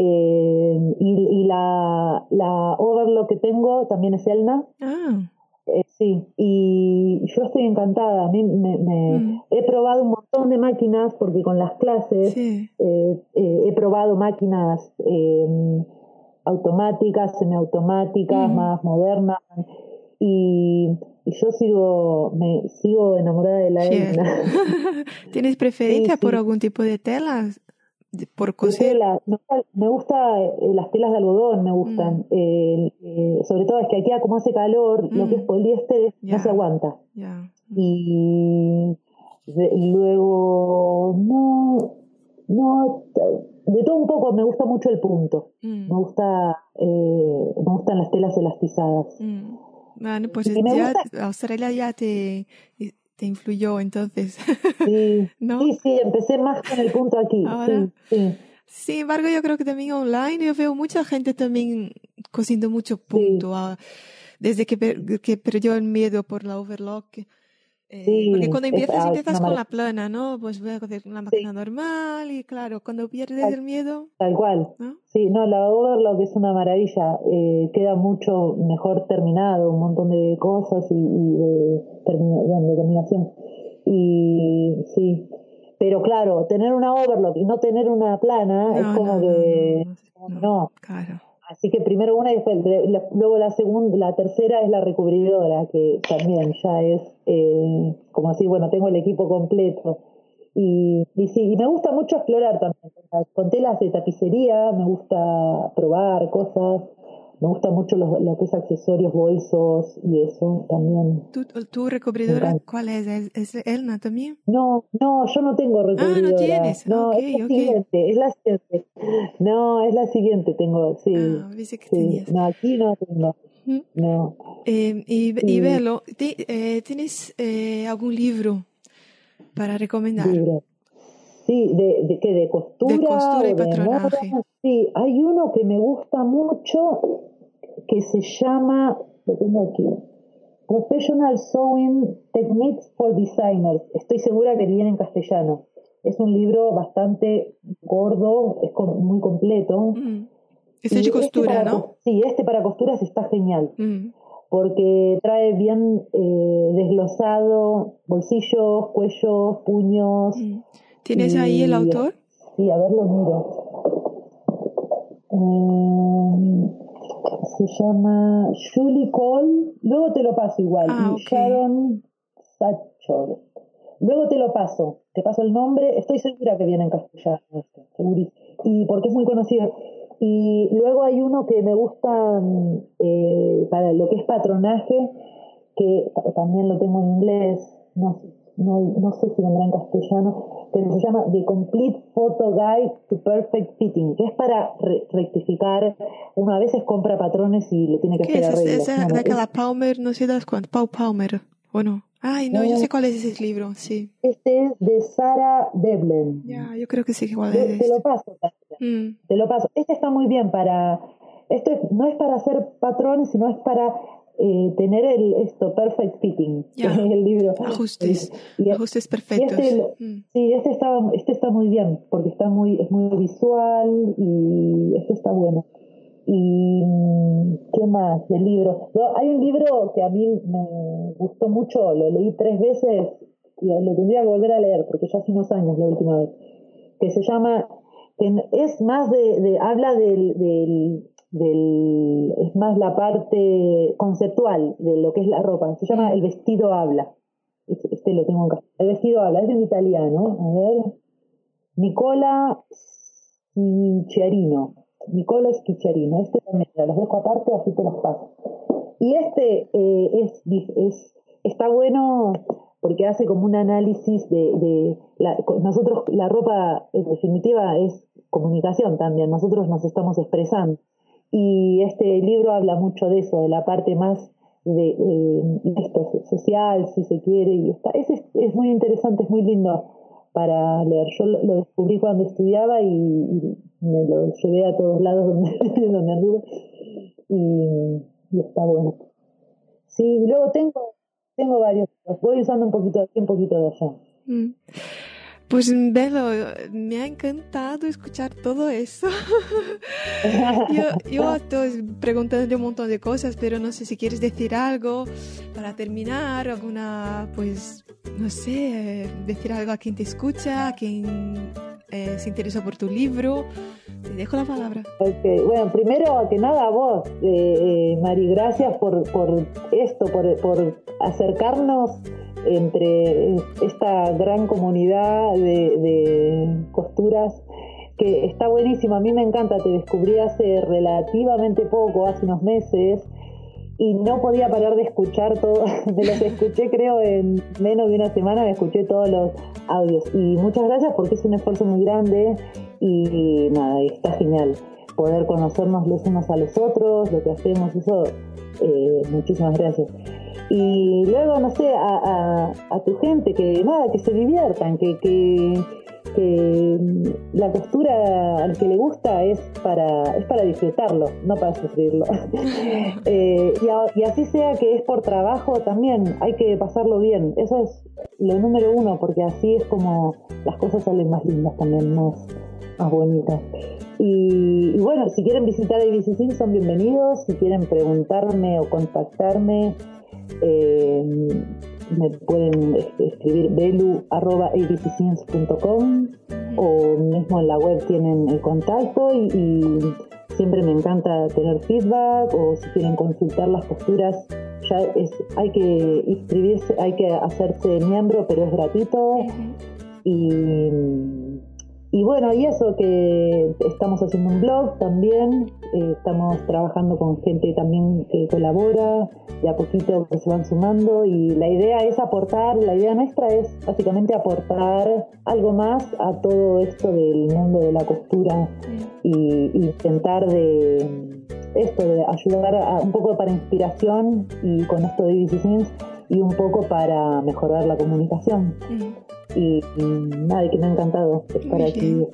eh, y, la, la Overlock que tengo también es Elna. Ah. Eh, sí, y yo estoy encantada. A mí me, mm. he probado un montón de máquinas porque con las clases eh, he probado máquinas automáticas, semiautomáticas, más modernas. y, yo sigo, me sigo enamorada de la Edna. <laughs> ¿Tienes preferencia por algún tipo de telas? Por coser. me gusta eh, las telas de algodón, me gustan. Mm. Eh, sobre todo es que aquí como hace calor, lo que es mm. poliéster no se aguanta. Y luego, no, no, de todo un poco, me gusta mucho el punto. Mm. Me gusta, eh, me gustan las telas elastizadas. Bueno, pues ya Australia ya te, te influyó entonces. Sí, <laughs> sí, sí, empecé más con el punto aquí. sí, Sin embargo, yo creo que también online yo veo mucha gente también cosiendo mucho punto. Ah, desde que, que perdió el miedo por la overlock eh, porque cuando empiezas, empiezas con la plana, ¿no? Pues voy a hacer una máquina normal y claro, cuando pierdes el miedo. Tal cual. Sí, no, la overlock es una maravilla. Eh, queda mucho mejor terminado, un montón de cosas y, de, terminación. Y sí. Pero claro, tener una overlock y no tener una plana es como que. no. Claro. Así que primero una y después, luego la segunda, la tercera es la recubridora, que también ya es eh, como así, bueno, tengo el equipo completo. Y, y sí, y me gusta mucho explorar también. Con telas de tapicería, me gusta probar cosas. Me gusta mucho lo, que es accesorios, bolsos y eso también. ¿Tu, tu recubridora cuál es? ¿Es, Elna también? No, no, yo no tengo recubridora. Ah, no tienes. No, es la siguiente, es la siguiente. No, es la siguiente, tengo, sí. Ah, dice que tenías. No, aquí no tengo. No. Eh, y, y Velo, eh, ¿tienes eh, algún libro para recomendar? Libro. Sí, de, de, ¿qué? ¿De costura? De costura y patronaje. Sí, hay uno que me gusta mucho que se llama, lo tengo aquí, Professional Sewing Techniques for Designers. Estoy segura que viene en castellano. Es un libro bastante gordo, es muy completo. Mm. Es de este costura, ¿no? Sí, este para costuras está genial. Mm. Porque trae bien eh, desglosado bolsillos, cuellos, puños. Mm. ¿Tienes ahí el autor? Sí, a ver, lo miro. Eh, se llama Julie Cole, luego te lo paso igual, ah, Sharon Satchor. Luego te lo paso, te paso el nombre, estoy segura que viene en castellano, y porque es muy conocido. Y luego hay uno que me gusta eh, para lo que es patronaje, que también lo tengo en inglés, no, no, no sé si vendrá en castellano, que se llama The Complete Photo Guide to Perfect Fitting, que es para rectificar, uno a veces compra patrones y le tiene que hacer arreglos. Es, de la Palmer, no sé das cuánto, Pau Palmer, ¿o no? Ay, no, yo sé cuál es ese libro, sí. Este es de Sara Devlin. Ya, yo creo que sí igual es. Te lo paso, mm. Te lo paso. Este está muy bien para... Esto no es para hacer patrones, sino es para eh, tener el, esto, perfect fitting, <laughs> el libro. Ajustes, ajustes perfectos. Este, mm. Sí, este está, este está muy bien, porque está muy, es muy visual y este está bueno. Y qué más del libro. hay un libro que a mí me gustó mucho, lo leí tres veces y lo tendría que volver a leer porque ya hace unos años la última vez, que se llama, que es más de, de habla del, del del, es más la parte conceptual de lo que es la ropa. Se llama El vestido habla. Este, lo tengo acá. El vestido habla, es en italiano. A ver. Nicola Schicciarino. Nicola Schicciarino. Este también, los dejo aparte, así te los paso. Y este eh, es, es, está bueno porque hace como un análisis de, de la, nosotros la ropa en definitiva es comunicación también nosotros nos estamos expresando y este libro habla mucho de eso, de la parte más de, esto, social, si se quiere, y está, es, es muy interesante, es muy lindo para leer. Yo lo, descubrí cuando estudiaba y, me lo llevé a todos lados <laughs> donde, donde anduve y, está bueno. Sí, luego tengo, tengo varios, voy usando un poquito aquí, un poquito de allá. Mm. Pues Belo, me ha encantado escuchar todo eso. <laughs> yo, yo estoy preguntando un montón de cosas, pero no sé si quieres decir algo para terminar, alguna, pues, no sé, decir algo a quien te escucha, a quien eh, se interesa por tu libro. te dejo la palabra. Okay. Bueno, primero que nada a vos, eh, eh, Mari, gracias por, por esto, por, por acercarnos entre esta gran comunidad de, costuras que está buenísimo, a mí me encanta, te descubrí hace relativamente poco, hace unos meses, y no podía parar de escuchar todo, <laughs> me los escuché creo en menos de una semana, me escuché todos los audios. Y muchas gracias porque es un esfuerzo muy grande y nada, está genial poder conocernos los unos a los otros, lo que hacemos, eso, eh, muchísimas gracias. Y luego, no sé, a, a, tu gente, que nada, que se diviertan, que, que que la costura al que le gusta es para, es para disfrutarlo, no para sufrirlo. <laughs> Eh, y, así sea que es por trabajo, también hay que pasarlo bien. Eso es lo número uno, porque así es como las cosas salen más lindas también, más, más bonitas. Y, bueno, si quieren visitar ABC son bienvenidos. Si quieren preguntarme o contactarme, eh, me pueden escribir belu.abcscience.com o mismo en la web tienen el contacto y, siempre me encanta tener feedback o si quieren consultar las posturas ya es, hay que inscribirse, hay que hacerse miembro pero es gratuito. Y y bueno, y eso que estamos haciendo un blog también, eh, estamos trabajando con gente también que colabora, de a poquito se van sumando y la idea es aportar, la idea nuestra es básicamente aportar algo más a todo esto del mundo de la costura y, intentar de esto, de ayudar a, un poco para inspiración y con esto de Decisions y un poco para mejorar la comunicación y, nada, que me ha encantado estar aquí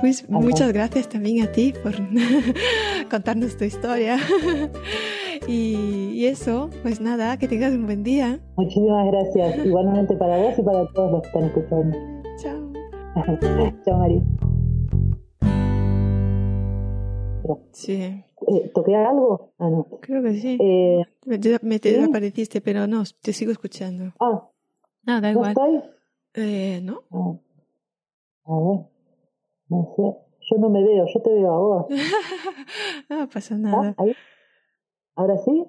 Pues muchas gracias también a ti por <laughs> contarnos tu historia. <laughs> y, eso, pues nada, que tengas un buen día. Muchísimas gracias, <laughs> igualmente para vos y para todos los que están escuchando. Chao. Chao, Mari. Sí. Eh, ¿Toqué algo? Ah, no. Creo que sí. Eh, me, te desapareciste, pero no, te sigo escuchando. Ah. No, da igual. ¿No eh, ¿No? A ver, no sé. Yo no me veo, yo te veo a vos. <laughs> no pasa nada. ¿Ah? ¿Ahí? ¿Ahora sí?